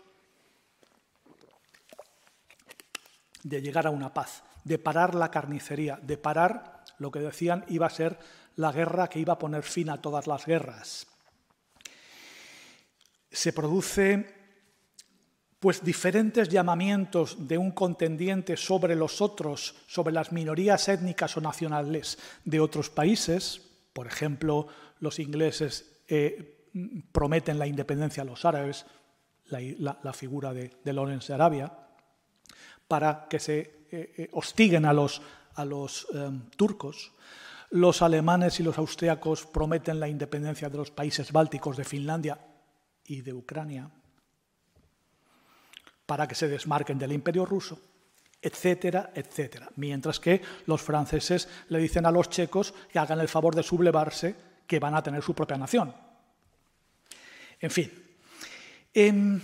de llegar a una paz, de parar la carnicería, de parar lo que decían iba a ser la guerra que iba a poner fin a todas las guerras. Se produce pues diferentes llamamientos de un contendiente sobre los otros, sobre las minorías étnicas o nacionales de otros países, por ejemplo, los ingleses eh, prometen la independencia a los árabes, la, figura de, de, de Arabia, para que se eh, eh, hostiguen a los, a los em, turcos. Los alemanes y los austriacos prometen la independencia de los países bálticos, de Finlandia y de Ucrania, para que se desmarquen del imperio ruso etcétera, etcétera. Mientras que los franceses le dicen a los checos que hagan el favor de sublevarse, que van a tener su propia nación. En fin, em,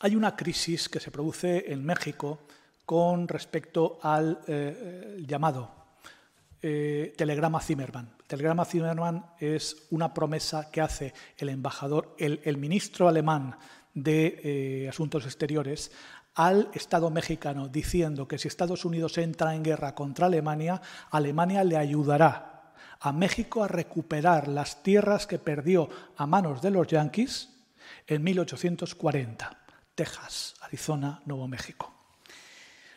hay una crisis que se produce en México con respecto al eh, llamado eh, telegrama Zimmermann. El telegrama Zimmermann es una promesa que hace el embajador, el, ministro alemán de eh, Asuntos Exteriores al Estado mexicano diciendo que si Estados Unidos entra en guerra contra Alemania, Alemania le ayudará a México a recuperar las tierras que perdió a manos de los yanquis en 1840, Texas, Arizona, Nuevo México.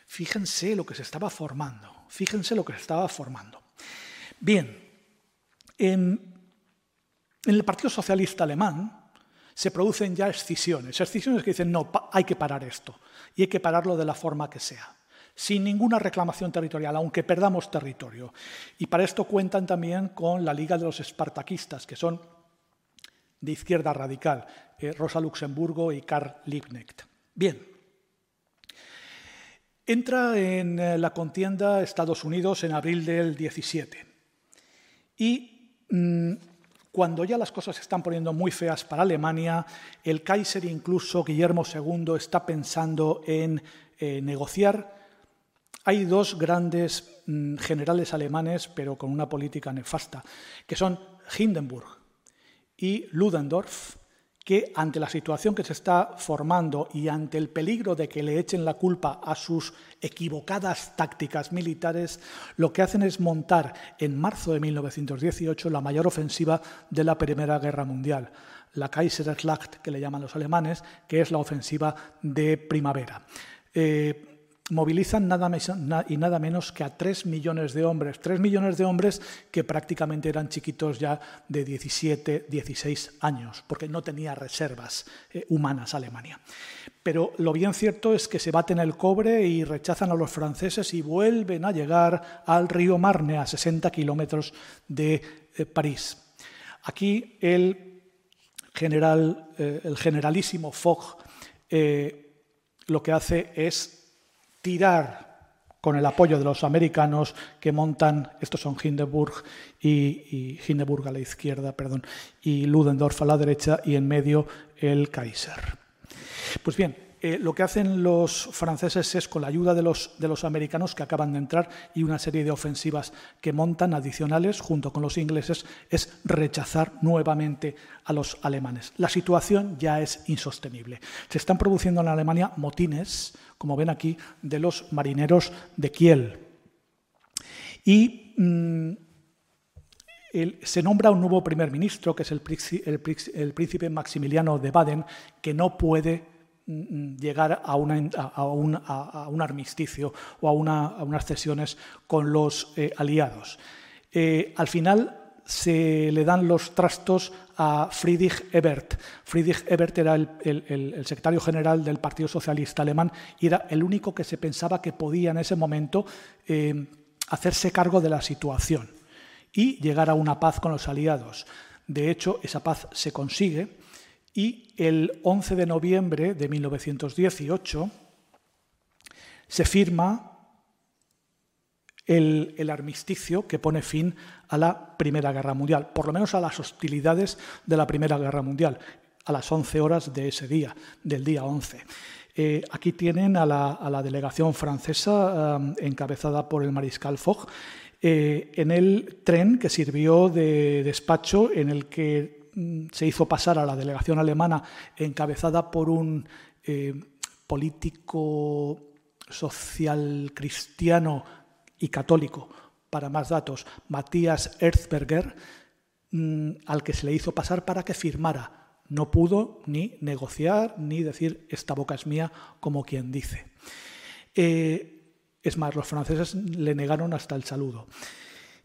Fíjense lo que se estaba formando, fíjense lo que se estaba formando. Bien, en, el Partido Socialista Alemán, se producen ya excisiones. Excisiones que dicen, no, hay que parar esto. Y hay que pararlo de la forma que sea. Sin ninguna reclamación territorial, aunque perdamos territorio. Y para esto cuentan también con la Liga de los Espartaquistas, que son de izquierda radical, eh, Rosa Luxemburgo y Karl Liebknecht. Bien. Entra en eh, la contienda Estados Unidos en abril del 17. Y mm, cuando ya las cosas se están poniendo muy feas para Alemania, el Kaiser, incluso Guillermo II, está pensando en eh, negociar. Hay dos grandes mm, generales alemanes, pero con una política nefasta, que son Hindenburg y Ludendorff, que ante la situación que se está formando y ante el peligro de que le echen la culpa a sus equivocadas tácticas militares, lo que hacen es montar en marzo de 1918 la mayor ofensiva de la Primera Guerra Mundial, la Kaiserschlacht, que le llaman los alemanes, que es la ofensiva de primavera. Eh, movilizan nada y nada menos que a 3 millones de hombres. 3 millones de hombres que prácticamente eran chiquitos ya de 17, 16 años, porque no tenía reservas eh, humanas Alemania. Pero lo bien cierto es que se baten el cobre y rechazan a los franceses y vuelven a llegar al río Marne, a 60 kilómetros de eh, París. Aquí el general, eh, el generalísimo Fogg lo que hace es tirar con el apoyo de los americanos que montan, estos son Hindenburg y, Hindenburg a la izquierda, perdón, y Ludendorff a la derecha y en medio el Kaiser. Pues bien, eh, lo que hacen los franceses es, con la ayuda de los, de los americanos que acaban de entrar y una serie de ofensivas que montan adicionales junto con los ingleses, es rechazar nuevamente a los alemanes. La situación ya es insostenible. Se están produciendo en Alemania motines, como ven aquí, de los marineros de Kiel. Y mm, se nombra un nuevo primer ministro, que es el, el príncipe Maximiliano de Baden, que no puede llegar a, un, armisticio o a, unas cesiones con los eh, aliados. Eh, al final se le dan los trastos a Friedrich Ebert. Friedrich Ebert era el, secretario general del Partido Socialista Alemán y era el único que se pensaba que podía en ese momento eh, hacerse cargo de la situación y llegar a una paz con los aliados. De hecho, esa paz se consigue y el 11 de noviembre de 1918 se firma el, armisticio que pone fin a la Primera Guerra Mundial, por lo menos a las hostilidades de la Primera Guerra Mundial, a las 11 horas de ese día, del día 11. Eh, aquí tienen a la, delegación francesa eh, encabezada por el mariscal Foch eh, en el tren que sirvió de despacho en el que se hizo pasar a la delegación alemana encabezada por un eh, político social cristiano y católico, para más datos, Matías Erzberger, mm, al que se le hizo pasar para que firmara. No pudo ni negociar ni decir esta boca es mía, como quien dice. Eh, es más, los franceses le negaron hasta el saludo.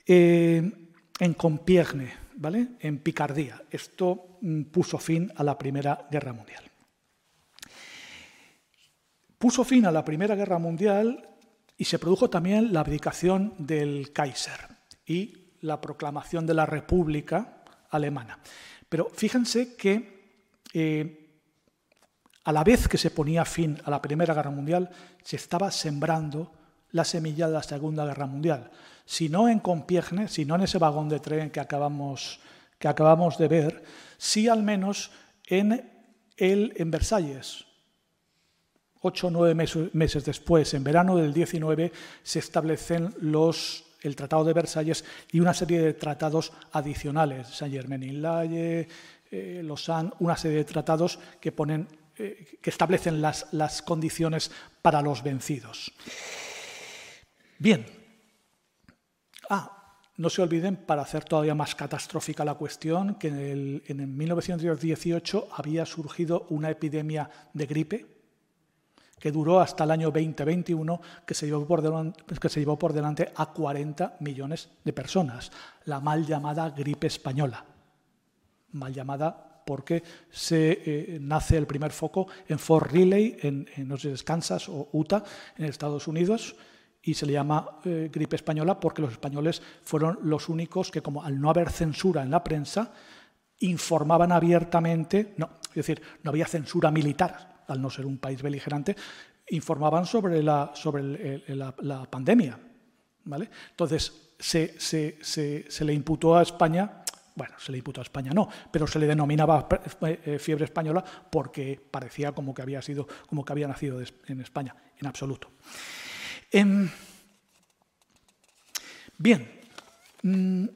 Eh, en Compiègne, en Picardía. Esto mm, puso fin a la Primera Guerra Mundial. Puso fin a la Primera Guerra Mundial y se produjo también la abdicación del Kaiser y la proclamación de la República Alemana. Pero fíjense que eh, a la vez que se ponía fin a la Primera Guerra Mundial, se estaba sembrando la semilla de la Segunda Guerra Mundial. Si no en Compiègne, si no en ese vagón de tren que acabamos, que acabamos de ver, sí al menos en, el, en Versalles. Ocho o nueve meses después, en verano del 19, se establecen los el Tratado de Versalles y una serie de tratados adicionales, Saint-Germain-en-Laye, eh, una serie de tratados que, ponen, eh, que establecen las, las condiciones para los vencidos. Bien. Ah, no se olviden, para hacer todavía más catastrófica la cuestión, que en, el, en 1918 había surgido una epidemia de gripe que duró hasta el año 2021, que se llevó por delante, a 40 millones de personas, la mal llamada gripe española. Mal llamada porque se eh, nace el primer foco en Fort Riley, en, sé, Kansas o Utah, en Estados Unidos, y se le llama eh, gripe española porque los españoles fueron los únicos que, como al no haber censura en la prensa, informaban abiertamente, no, es decir, no había censura militar, al no ser un país beligerante, informaban sobre la, sobre la, pandemia. ¿vale? Entonces, se, se, le imputó a España, bueno, se le imputó a España no, pero se le denominaba eh, fiebre española porque parecía como que había, sido, como que había nacido en España, en absoluto. Em, bien, mm,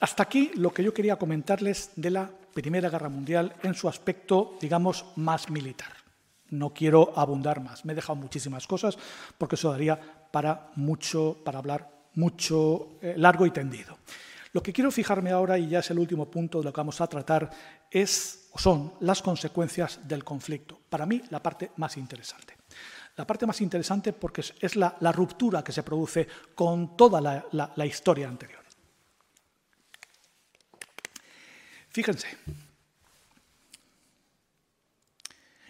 hasta aquí lo que yo quería comentarles de la Primera Guerra Mundial en su aspecto, digamos, más militar. No quiero abundar más. Me he dejado muchísimas cosas porque eso daría para mucho, para hablar mucho eh, largo y tendido. Lo que quiero fijarme ahora, y ya es el último punto de lo que vamos a tratar, es o son las consecuencias del conflicto. Para mí, la parte más interesante. La parte más interesante porque es, la, ruptura que se produce con toda la historia anterior. Fíjense,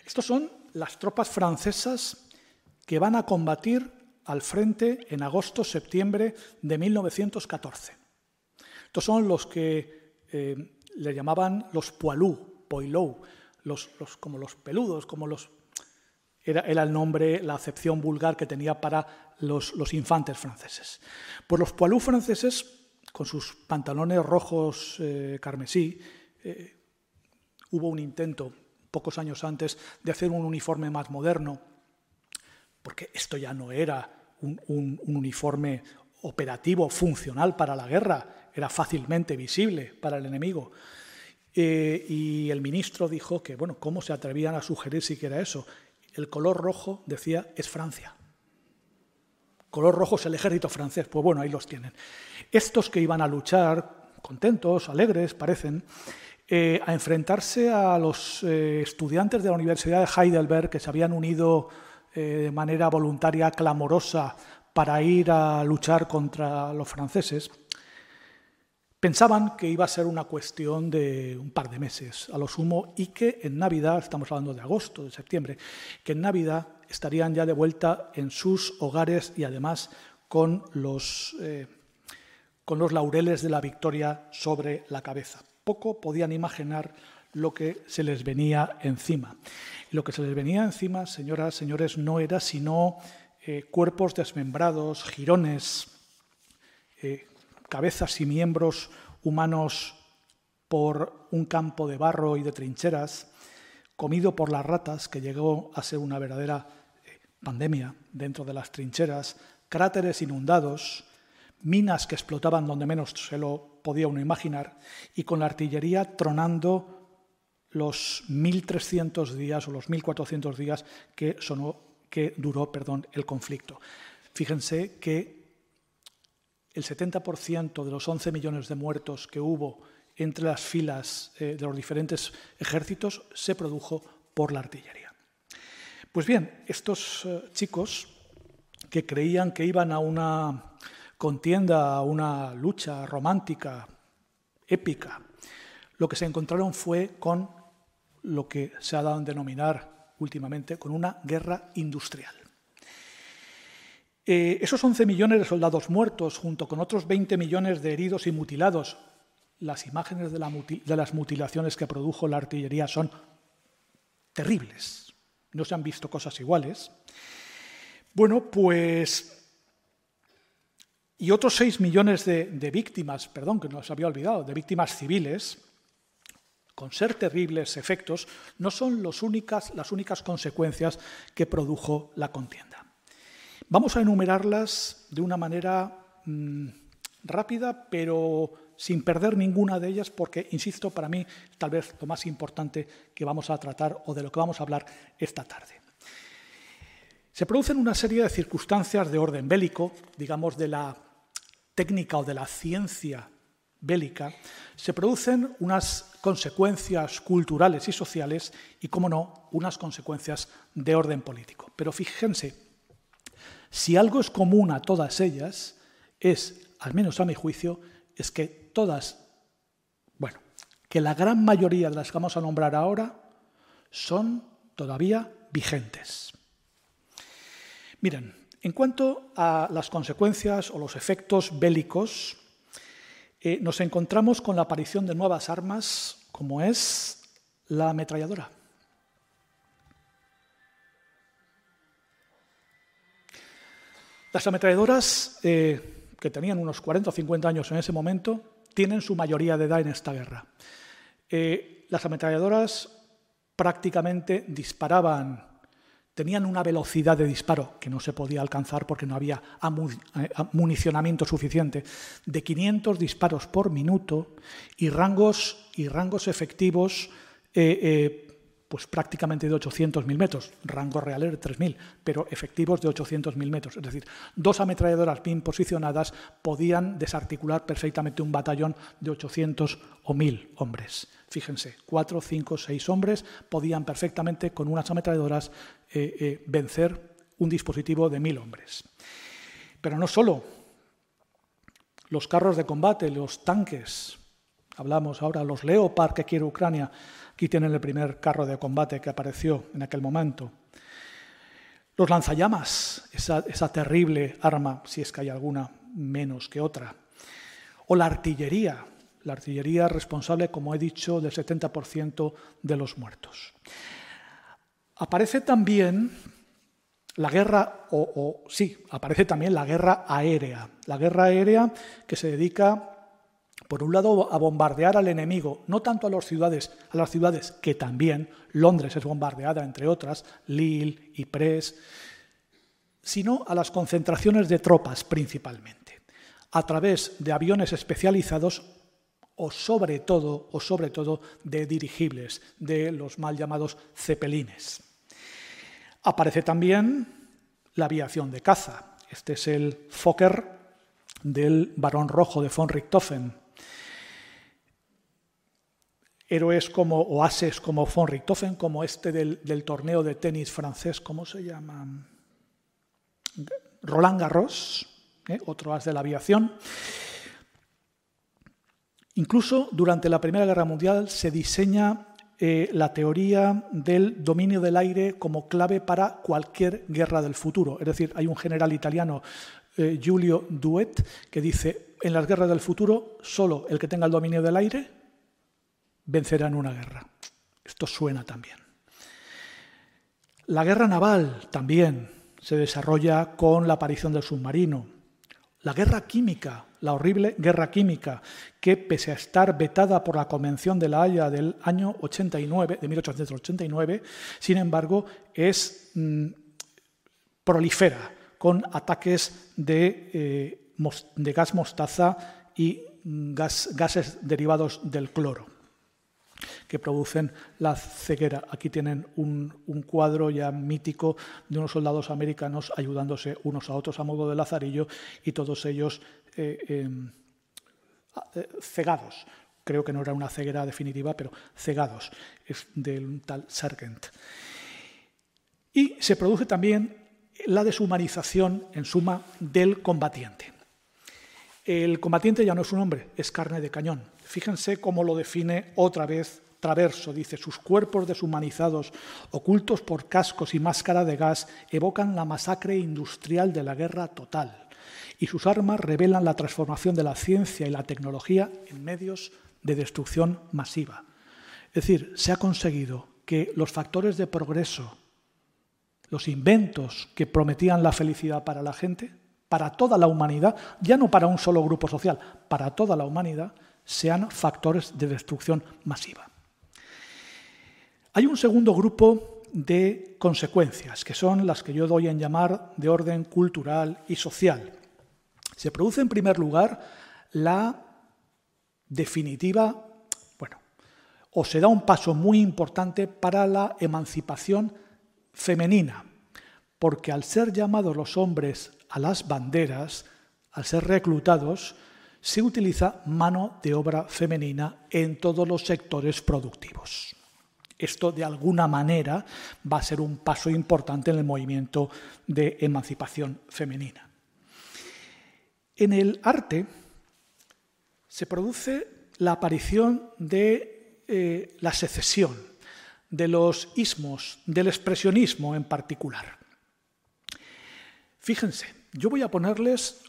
estos son las tropas francesas que van a combatir al frente en agosto-septiembre de 1914. Estos son los que eh, le llamaban los poilus, poilou, los, como los peludos, como los era, el nombre, la acepción vulgar que tenía para los, infantes franceses. Pues los poilus franceses con sus pantalones rojos eh, carmesí, eh, hubo un intento pocos años antes de hacer un uniforme más moderno, porque esto ya no era un, uniforme operativo, funcional para la guerra, era fácilmente visible para el enemigo. Eh, y el ministro dijo que, bueno, ¿cómo se atrevían a sugerir siquiera eso? El color rojo, decía, es Francia color rojo es el ejército francés. Pues bueno, ahí los tienen. Estos que iban a luchar, contentos, alegres, parecen, eh, a enfrentarse a los eh, estudiantes de la Universidad de Heidelberg que se habían unido eh, de manera voluntaria, clamorosa, para ir a luchar contra los franceses, pensaban que iba a ser una cuestión de un par de meses a lo sumo y que en Navidad, estamos hablando de agosto, de septiembre, que en Navidad estarían ya de vuelta en sus hogares y además con los, eh, con los laureles de la victoria sobre la cabeza. Poco podían imaginar lo que se les venía encima. lo que se les venía encima, señoras, señores, no era sino eh, cuerpos desmembrados, jirones, eh, cabezas y miembros humanos por un campo de barro y de trincheras, comido por las ratas, que llegó a ser una verdadera eh, pandemia dentro de las trincheras, cráteres inundados, minas que explotaban donde menos se lo podía uno imaginar, y con la artillería tronando los 1.300 días o los 1.400 días que, duró el conflicto. Fíjense que el 70% de los 11 millones de muertos que hubo entre las filas eh, de los diferentes ejércitos se produjo por la artillería. Pues bien, estos eh, chicos que creían que iban a una contienda, a una lucha romántica épica. Lo que se encontraron fue con lo que se ha dado a denominar últimamente con una guerra industrial. Eh, esos 11 millones de soldados muertos, junto con otros 20 millones de heridos y mutilados, las imágenes de, las mutilaciones que produjo la artillería son terribles. No se han visto cosas iguales. Bueno, pues y otros 6 millones de, víctimas, perdón, que nos había olvidado, de víctimas civiles, con ser terribles efectos, no son las únicas consecuencias que produjo la contienda. Vamos a enumerarlas de una manera mm, rápida, pero sin perder ninguna de ellas, porque, insisto, para mí tal vez lo más importante que vamos a tratar o de lo que vamos a hablar esta tarde. Se producen una serie de circunstancias de orden bélico, digamos de la técnica o de la ciencia bélica, se producen unas consecuencias culturales y sociales y, como no, unas consecuencias de orden político. Pero fíjense, si algo es común a todas ellas, es, al menos a mi juicio, es que todas, bueno, que la gran mayoría de las que vamos a nombrar ahora son todavía vigentes. Miren, en cuanto a las consecuencias o los efectos bélicos, eh, nos encontramos con la aparición de nuevas armas como es la ametralladora. Las ametralladoras, eh, que tenían unos 40 o 50 años en ese momento, tienen su mayoría de edad en esta guerra. Eh, las ametralladoras prácticamente disparaban tenían una velocidad de disparo que no se podía alcanzar porque no había eh, municionamiento suficiente, de 500 disparos por minuto y rangos, y rangos efectivos pues prácticamente de 800.000 metros, rango real de 3.000, pero efectivos de 800.000 metros. Es decir, dos ametralladoras bien posicionadas podían desarticular perfectamente un batallón de 800 o 1.000 hombres. Fíjense, cuatro, cinco, seis hombres podían perfectamente con unas ametralladoras eh, eh, vencer un dispositivo de 1.000 hombres. Pero no solo los carros de combate, los tanques, hablamos ahora, los Leopard que quiere Ucrania, Aquí tienen el primer carro de combate que apareció en aquel momento. Los lanzallamas, esa, terrible arma, si es que hay alguna menos que otra. O la artillería, la artillería responsable, como he dicho, del 70% de los muertos. Aparece también la guerra, o, sí, aparece también la guerra aérea. La guerra aérea que se dedica por un lado, a bombardear al enemigo, no tanto a las ciudades, a las ciudades que también, Londres es bombardeada, entre otras, Lille, y Pres, sino a las concentraciones de tropas principalmente, a través de aviones especializados o sobre todo, o sobre todo de dirigibles, de los mal llamados cepelines. Aparece también la aviación de caza. Este es el Fokker del Barón Rojo de von Richthofen, héroes como, o ases como von Richthofen, como este del, torneo de tenis francés, ¿cómo se llama? Roland Garros, ¿eh? otro as de la aviación. Incluso durante la Primera Guerra Mundial se diseña eh, la teoría del dominio del aire como clave para cualquier guerra del futuro. Es decir, hay un general italiano, eh, Giulio Duet, que dice, en las guerras del futuro, solo el que tenga el dominio del aire vencerá en una guerra. Esto suena también. La guerra naval también se desarrolla con la aparición del submarino. La guerra química, la horrible guerra química, que pese a estar vetada por la Convención de la Haya del año 89, de 1889, sin embargo, es mm, prolifera con ataques de, eh, gas mostaza y mm, gases derivados del cloro que producen la ceguera. Aquí tienen un, cuadro ya mítico de unos soldados americanos ayudándose unos a otros a modo de lazarillo y todos ellos eh, em, eh, cegados. Creo que no era una ceguera definitiva, pero cegados, del tal Sargent. Y se produce también la deshumanización, en suma, del combatiente. El combatiente ya no es un hombre, es carne de cañón Fíjense cómo lo define otra vez Traverso. Dice, sus cuerpos deshumanizados, ocultos por cascos y máscara de gas, evocan la masacre industrial de la guerra total. Y sus armas revelan la transformación de la ciencia y la tecnología en medios de destrucción masiva. Es decir, se ha conseguido que los factores de progreso, los inventos que prometían la felicidad para la gente, para toda la humanidad, ya no para un solo grupo social, para toda la humanidad, sean factores de destrucción masiva. Hay un segundo grupo de consecuencias, que son las que yo doy en llamar de orden cultural y social. Se produce en primer lugar la definitiva, bueno, o se da un paso muy importante para la emancipación femenina, porque al ser llamados los hombres a las banderas, al ser reclutados, se utiliza mano de obra femenina en todos los sectores productivos. Esto, de alguna manera, va a ser un paso importante en el movimiento de emancipación femenina. En el arte se produce la aparición de eh, la secesión, de los ismos, del expresionismo en particular. Fíjense, yo voy a ponerles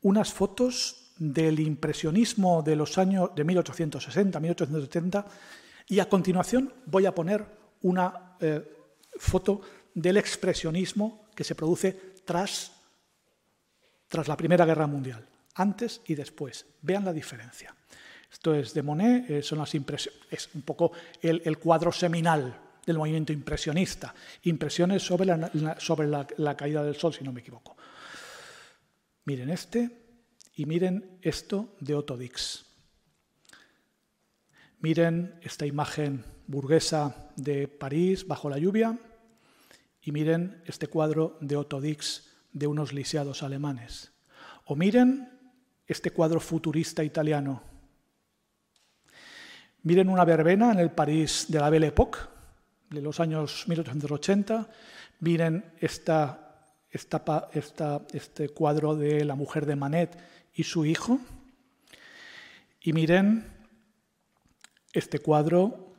unas fotos del impresionismo de los años de 1860, 1870 y a continuación voy a poner una eh, foto del expresionismo que se produce tras, tras la Primera Guerra Mundial, antes y después. Vean la diferencia. Esto es de Monet, eh, son las es un poco el, cuadro seminal del movimiento impresionista. Impresiones sobre, la, sobre la caída del sol, si no me equivoco. Miren este y miren esto de Otto Dix. Miren esta imagen burguesa de París bajo la lluvia y miren este cuadro de Otto Dix de unos lisiados alemanes. O miren este cuadro futurista italiano. Miren una verbena en el París de la Belle Époque, de los años 1880. Miren esta, este cuadro de la mujer de Manet y su hijo. Y miren este cuadro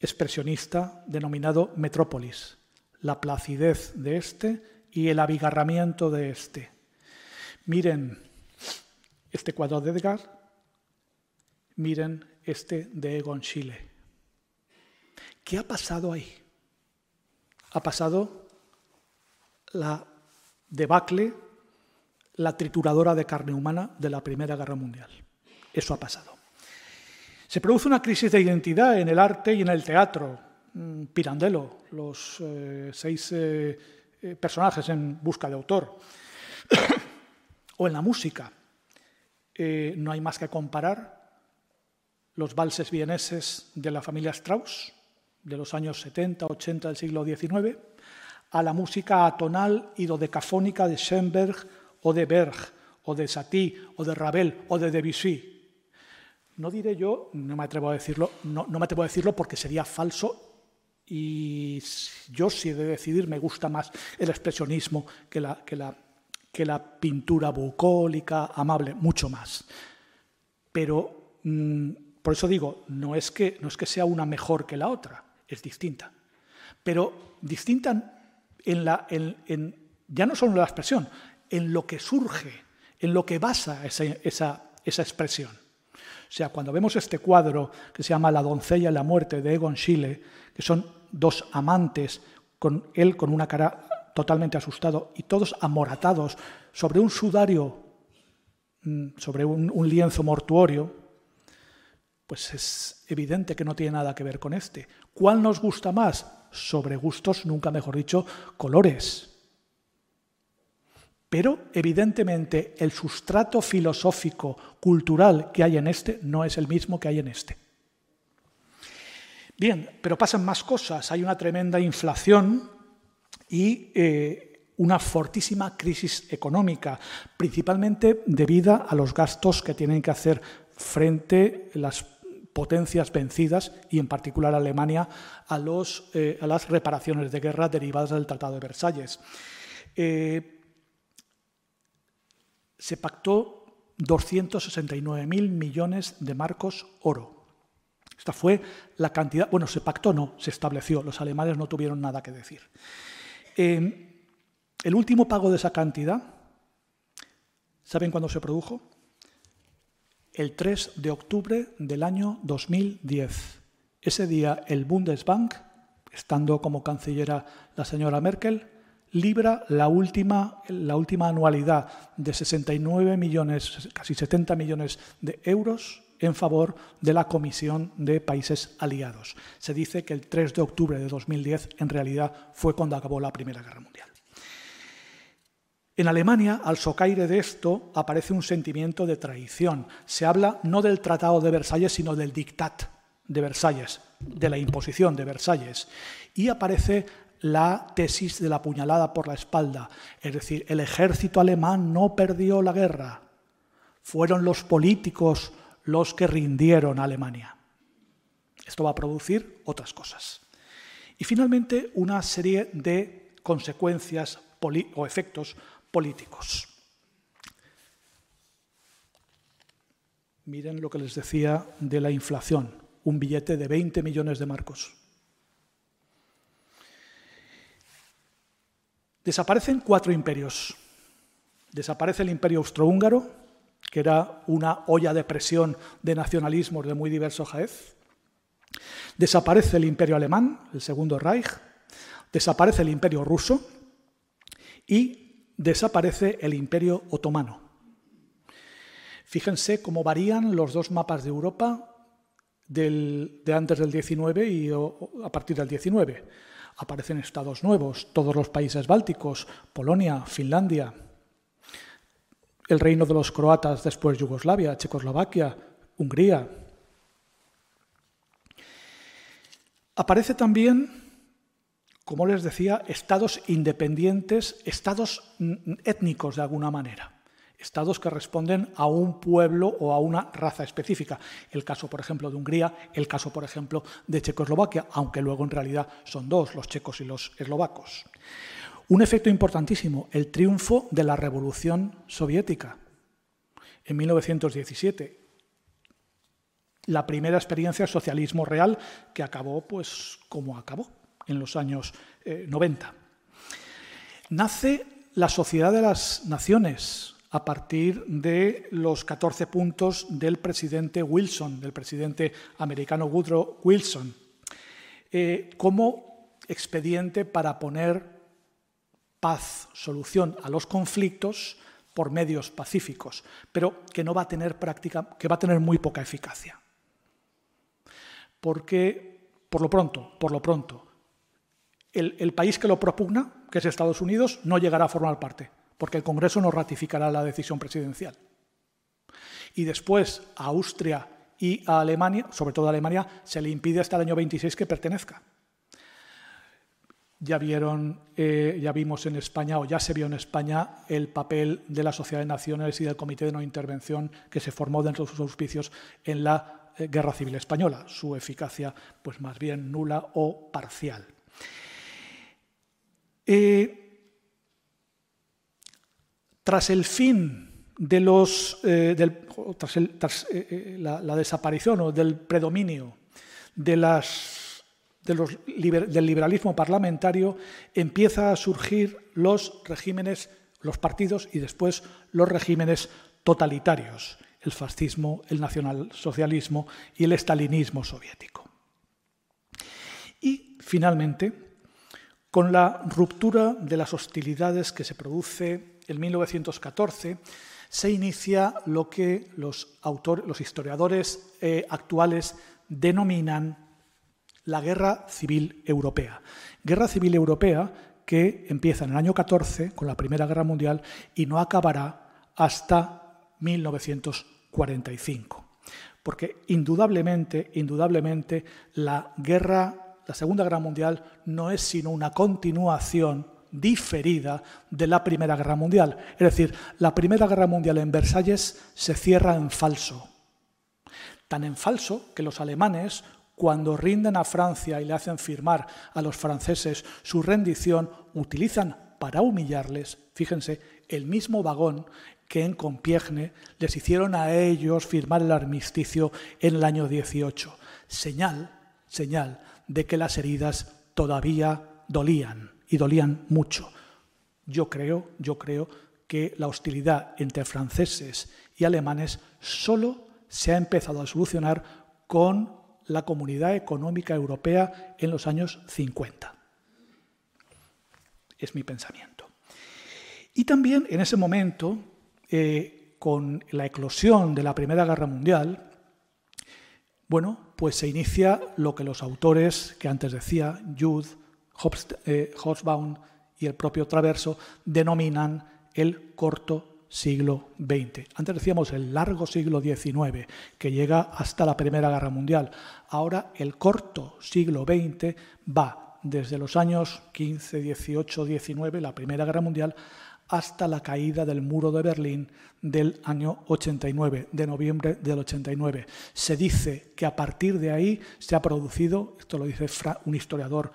expresionista denominado Metrópolis, la placidez de este y el abigarramiento de este. Miren este cuadro de Edgar, miren este de Egon Schiele. ¿Qué ha pasado ahí? Ha pasado la debacle, la trituradora de carne humana de la Primera Guerra Mundial. Eso ha pasado. Se produce una crisis de identidad en el arte y en el teatro. Mm, Pirandello, los eh, seis eh, eh, personajes en busca de autor. o en la música. no hay más que comparar los valses vieneses de la familia Strauss, de los años 70, 80 del siglo XIX, a la música atonal y dodecafónica de Schoenberg o de Berg, o de Satie, o de Ravel, o de Debussy. No diré yo, no me atrevo a decirlo, no, me atrevo a decirlo porque sería falso y yo si he de decidir me gusta más el expresionismo que la, que la, que la pintura bucólica, amable, mucho más. Pero mm, por eso digo, no es, que, no es que sea una mejor que la otra, es distinta. Pero distinta en la, en, ya no solo en la expresión, en lo que surge, en lo que basa esa, esa, esa expresión. O sea, cuando vemos este cuadro que se llama La doncella y la muerte de Egon Schiele, que son dos amantes, con él con una cara totalmente asustado y todos amoratados sobre un sudario, mm, sobre un, un lienzo mortuorio, pues es evidente que no tiene nada que ver con este. ¿Cuál nos gusta más? Sobre gustos, nunca mejor dicho, colores. Pero evidentemente el sustrato filosófico, cultural que hay en este no es el mismo que hay en este. Bien, pero pasan más cosas. Hay una tremenda inflación y eh, una fortísima crisis económica, principalmente debida a los gastos que tienen que hacer frente las potencias vencidas y en particular Alemania eh, a las reparaciones de guerra derivadas del Tratado de Versalles. Eh, se pactó 269.000 millones de marcos oro. Esta fue la cantidad, bueno, se pactó, no, se estableció, los alemanes no tuvieron nada que decir. Eh, el último pago de esa cantidad, ¿saben cuándo se produjo? El 3 de octubre del año 2010. Ese día el Bundesbank, estando como cancillera la señora Merkel, libra la última, la última anualidad de 69 millones, casi 70 millones de euros en favor de la Comisión de Países Aliados. Se dice que el 3 de octubre de 2010 en realidad fue cuando acabó la Primera Guerra Mundial. En Alemania, al socaire de esto, aparece un sentimiento de traición. Se habla no del Tratado de Versalles, sino del dictat de Versalles, de la imposición de Versalles. Y aparece la tesis de la puñalada por la espalda, es decir, el ejército alemán no perdió la guerra, fueron los políticos los que rindieron a Alemania. Esto va a producir otras cosas. Y finalmente una serie de consecuencias o efectos políticos. Miren lo que les decía de la inflación, un billete de 20 millones de marcos. Desaparecen cuatro imperios. Desaparece el imperio austrohúngaro, que era una olla de presión de nacionalismos de muy diverso jaez. Desaparece el imperio alemán, el segundo Reich. Desaparece el imperio ruso y desaparece el imperio otomano. Fíjense cómo varían los dos mapas de Europa de antes del 19 y a partir del 19 aparecen estados nuevos, todos los países bálticos, Polonia, Finlandia, el reino de los croatas después Yugoslavia, Checoslovaquia, Hungría. Aparece también, como les decía, estados independientes, estados étnicos de alguna manera estados que responden a un pueblo o a una raza específica. El caso, por ejemplo, de Hungría, el caso, por ejemplo, de Checoslovaquia, aunque luego en realidad son dos, los checos y los eslovacos. Un efecto importantísimo, el triunfo de la Revolución Soviética en 1917. La primera experiencia de socialismo real que acabó pues como acabó en los años 90. Eh, Nace la Sociedad de las Naciones, a partir de los 14 puntos del presidente Wilson, del presidente americano Woodrow Wilson, eh, como expediente para poner paz, solución a los conflictos por medios pacíficos, pero que no va a tener práctica, que va a tener muy poca eficacia. Porque, por lo pronto, por lo pronto, el país que lo propugna, que es Estados Unidos, no llegará a formar parte porque el Congreso no ratificará la decisión presidencial. Y después a Austria y a Alemania, sobre todo a Alemania, se le impide hasta el año 26 que pertenezca. Ya vieron, eh, ya vimos en España, o ya se vio en España, el papel de la Sociedad de Naciones y del Comité de No Intervención que se formó dentro de sus auspicios en la eh, Guerra Civil Española. Su eficacia, pues más bien nula o parcial. Eh, tras el fin de los, eh, tras, eh, eh, la, desaparición o del predominio de las, del liberalismo parlamentario, empieza a surgir los regímenes, los partidos y después los regímenes totalitarios, el fascismo, el nacionalsocialismo y el estalinismo soviético. Y finalmente, con la ruptura de las hostilidades que se produce en 1914, se inicia lo que los, historiadores eh, actuales denominan la Guerra Civil Europea. Guerra Civil Europea que empieza en el año 14 con la Primera Guerra Mundial y no acabará hasta 1945. Porque indudablemente, indudablemente, la guerra, la Segunda Guerra Mundial no es sino una continuación diferida de la Primera Guerra Mundial. Es decir, la Primera Guerra Mundial en Versalles se cierra en falso. Tan en falso que los alemanes, cuando rinden a Francia y le hacen firmar a los franceses su rendición, utilizan para humillarles, fíjense, el mismo vagón que en Compiègne les hicieron a ellos firmar el armisticio en el año 18. Señal, señal de que las heridas todavía dolían y dolían mucho. Yo creo, yo creo que la hostilidad entre franceses y alemanes solo se ha empezado a solucionar con la Comunidad Económica Europea en los años 50. Es mi pensamiento. Y también en ese momento, eh, con la eclosión de la Primera Guerra Mundial, bueno, pues se inicia lo que los autores que antes decía, Jude, Hobsbawm y el propio Traverso, denominan el corto siglo XX. Antes decíamos el largo siglo XIX, que llega hasta la Primera Guerra Mundial. Ahora el corto siglo XX va desde los años 15, 18, 19, la Primera Guerra Mundial, hasta la caída del muro de Berlín del año 89, de noviembre del 89. Se dice que a partir de ahí se ha producido, esto lo dice un historiador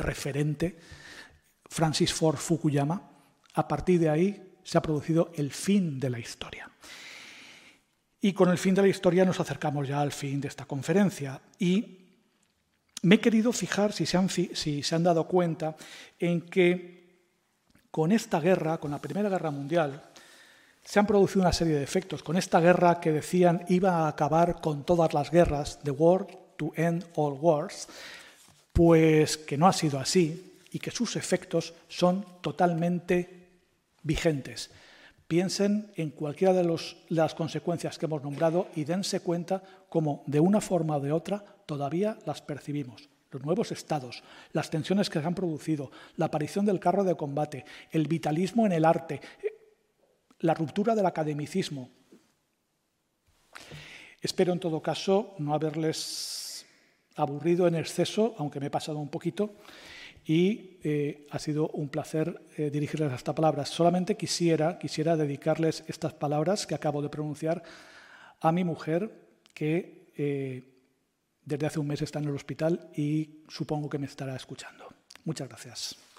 referente, Francis Ford Fukuyama, a partir de ahí se ha producido el fin de la historia. Y con el fin de la historia nos acercamos ya al fin de esta conferencia. Y me he querido fijar, si se han, si se han dado cuenta, en que con esta guerra, con la Primera Guerra Mundial, se han producido una serie de efectos. Con esta guerra que decían iba a acabar con todas las guerras, the war to end all wars, pues que no ha sido así y que sus efectos son totalmente vigentes. Piensen en cualquiera de, las consecuencias que hemos nombrado y dense cuenta cómo de una forma o de otra todavía las percibimos. Los nuevos estados, las tensiones que se han producido, la aparición del carro de combate, el vitalismo en el arte, la ruptura del academicismo. Espero en todo caso no haberles aburrido en exceso, aunque me he pasado un poquito, y eh, ha sido un placer eh, dirigirles estas palabras. Solamente quisiera, quisiera dedicarles estas palabras que acabo de pronunciar a mi mujer, que eh, desde hace un mes está en el hospital y supongo que me estará escuchando. Muchas gracias.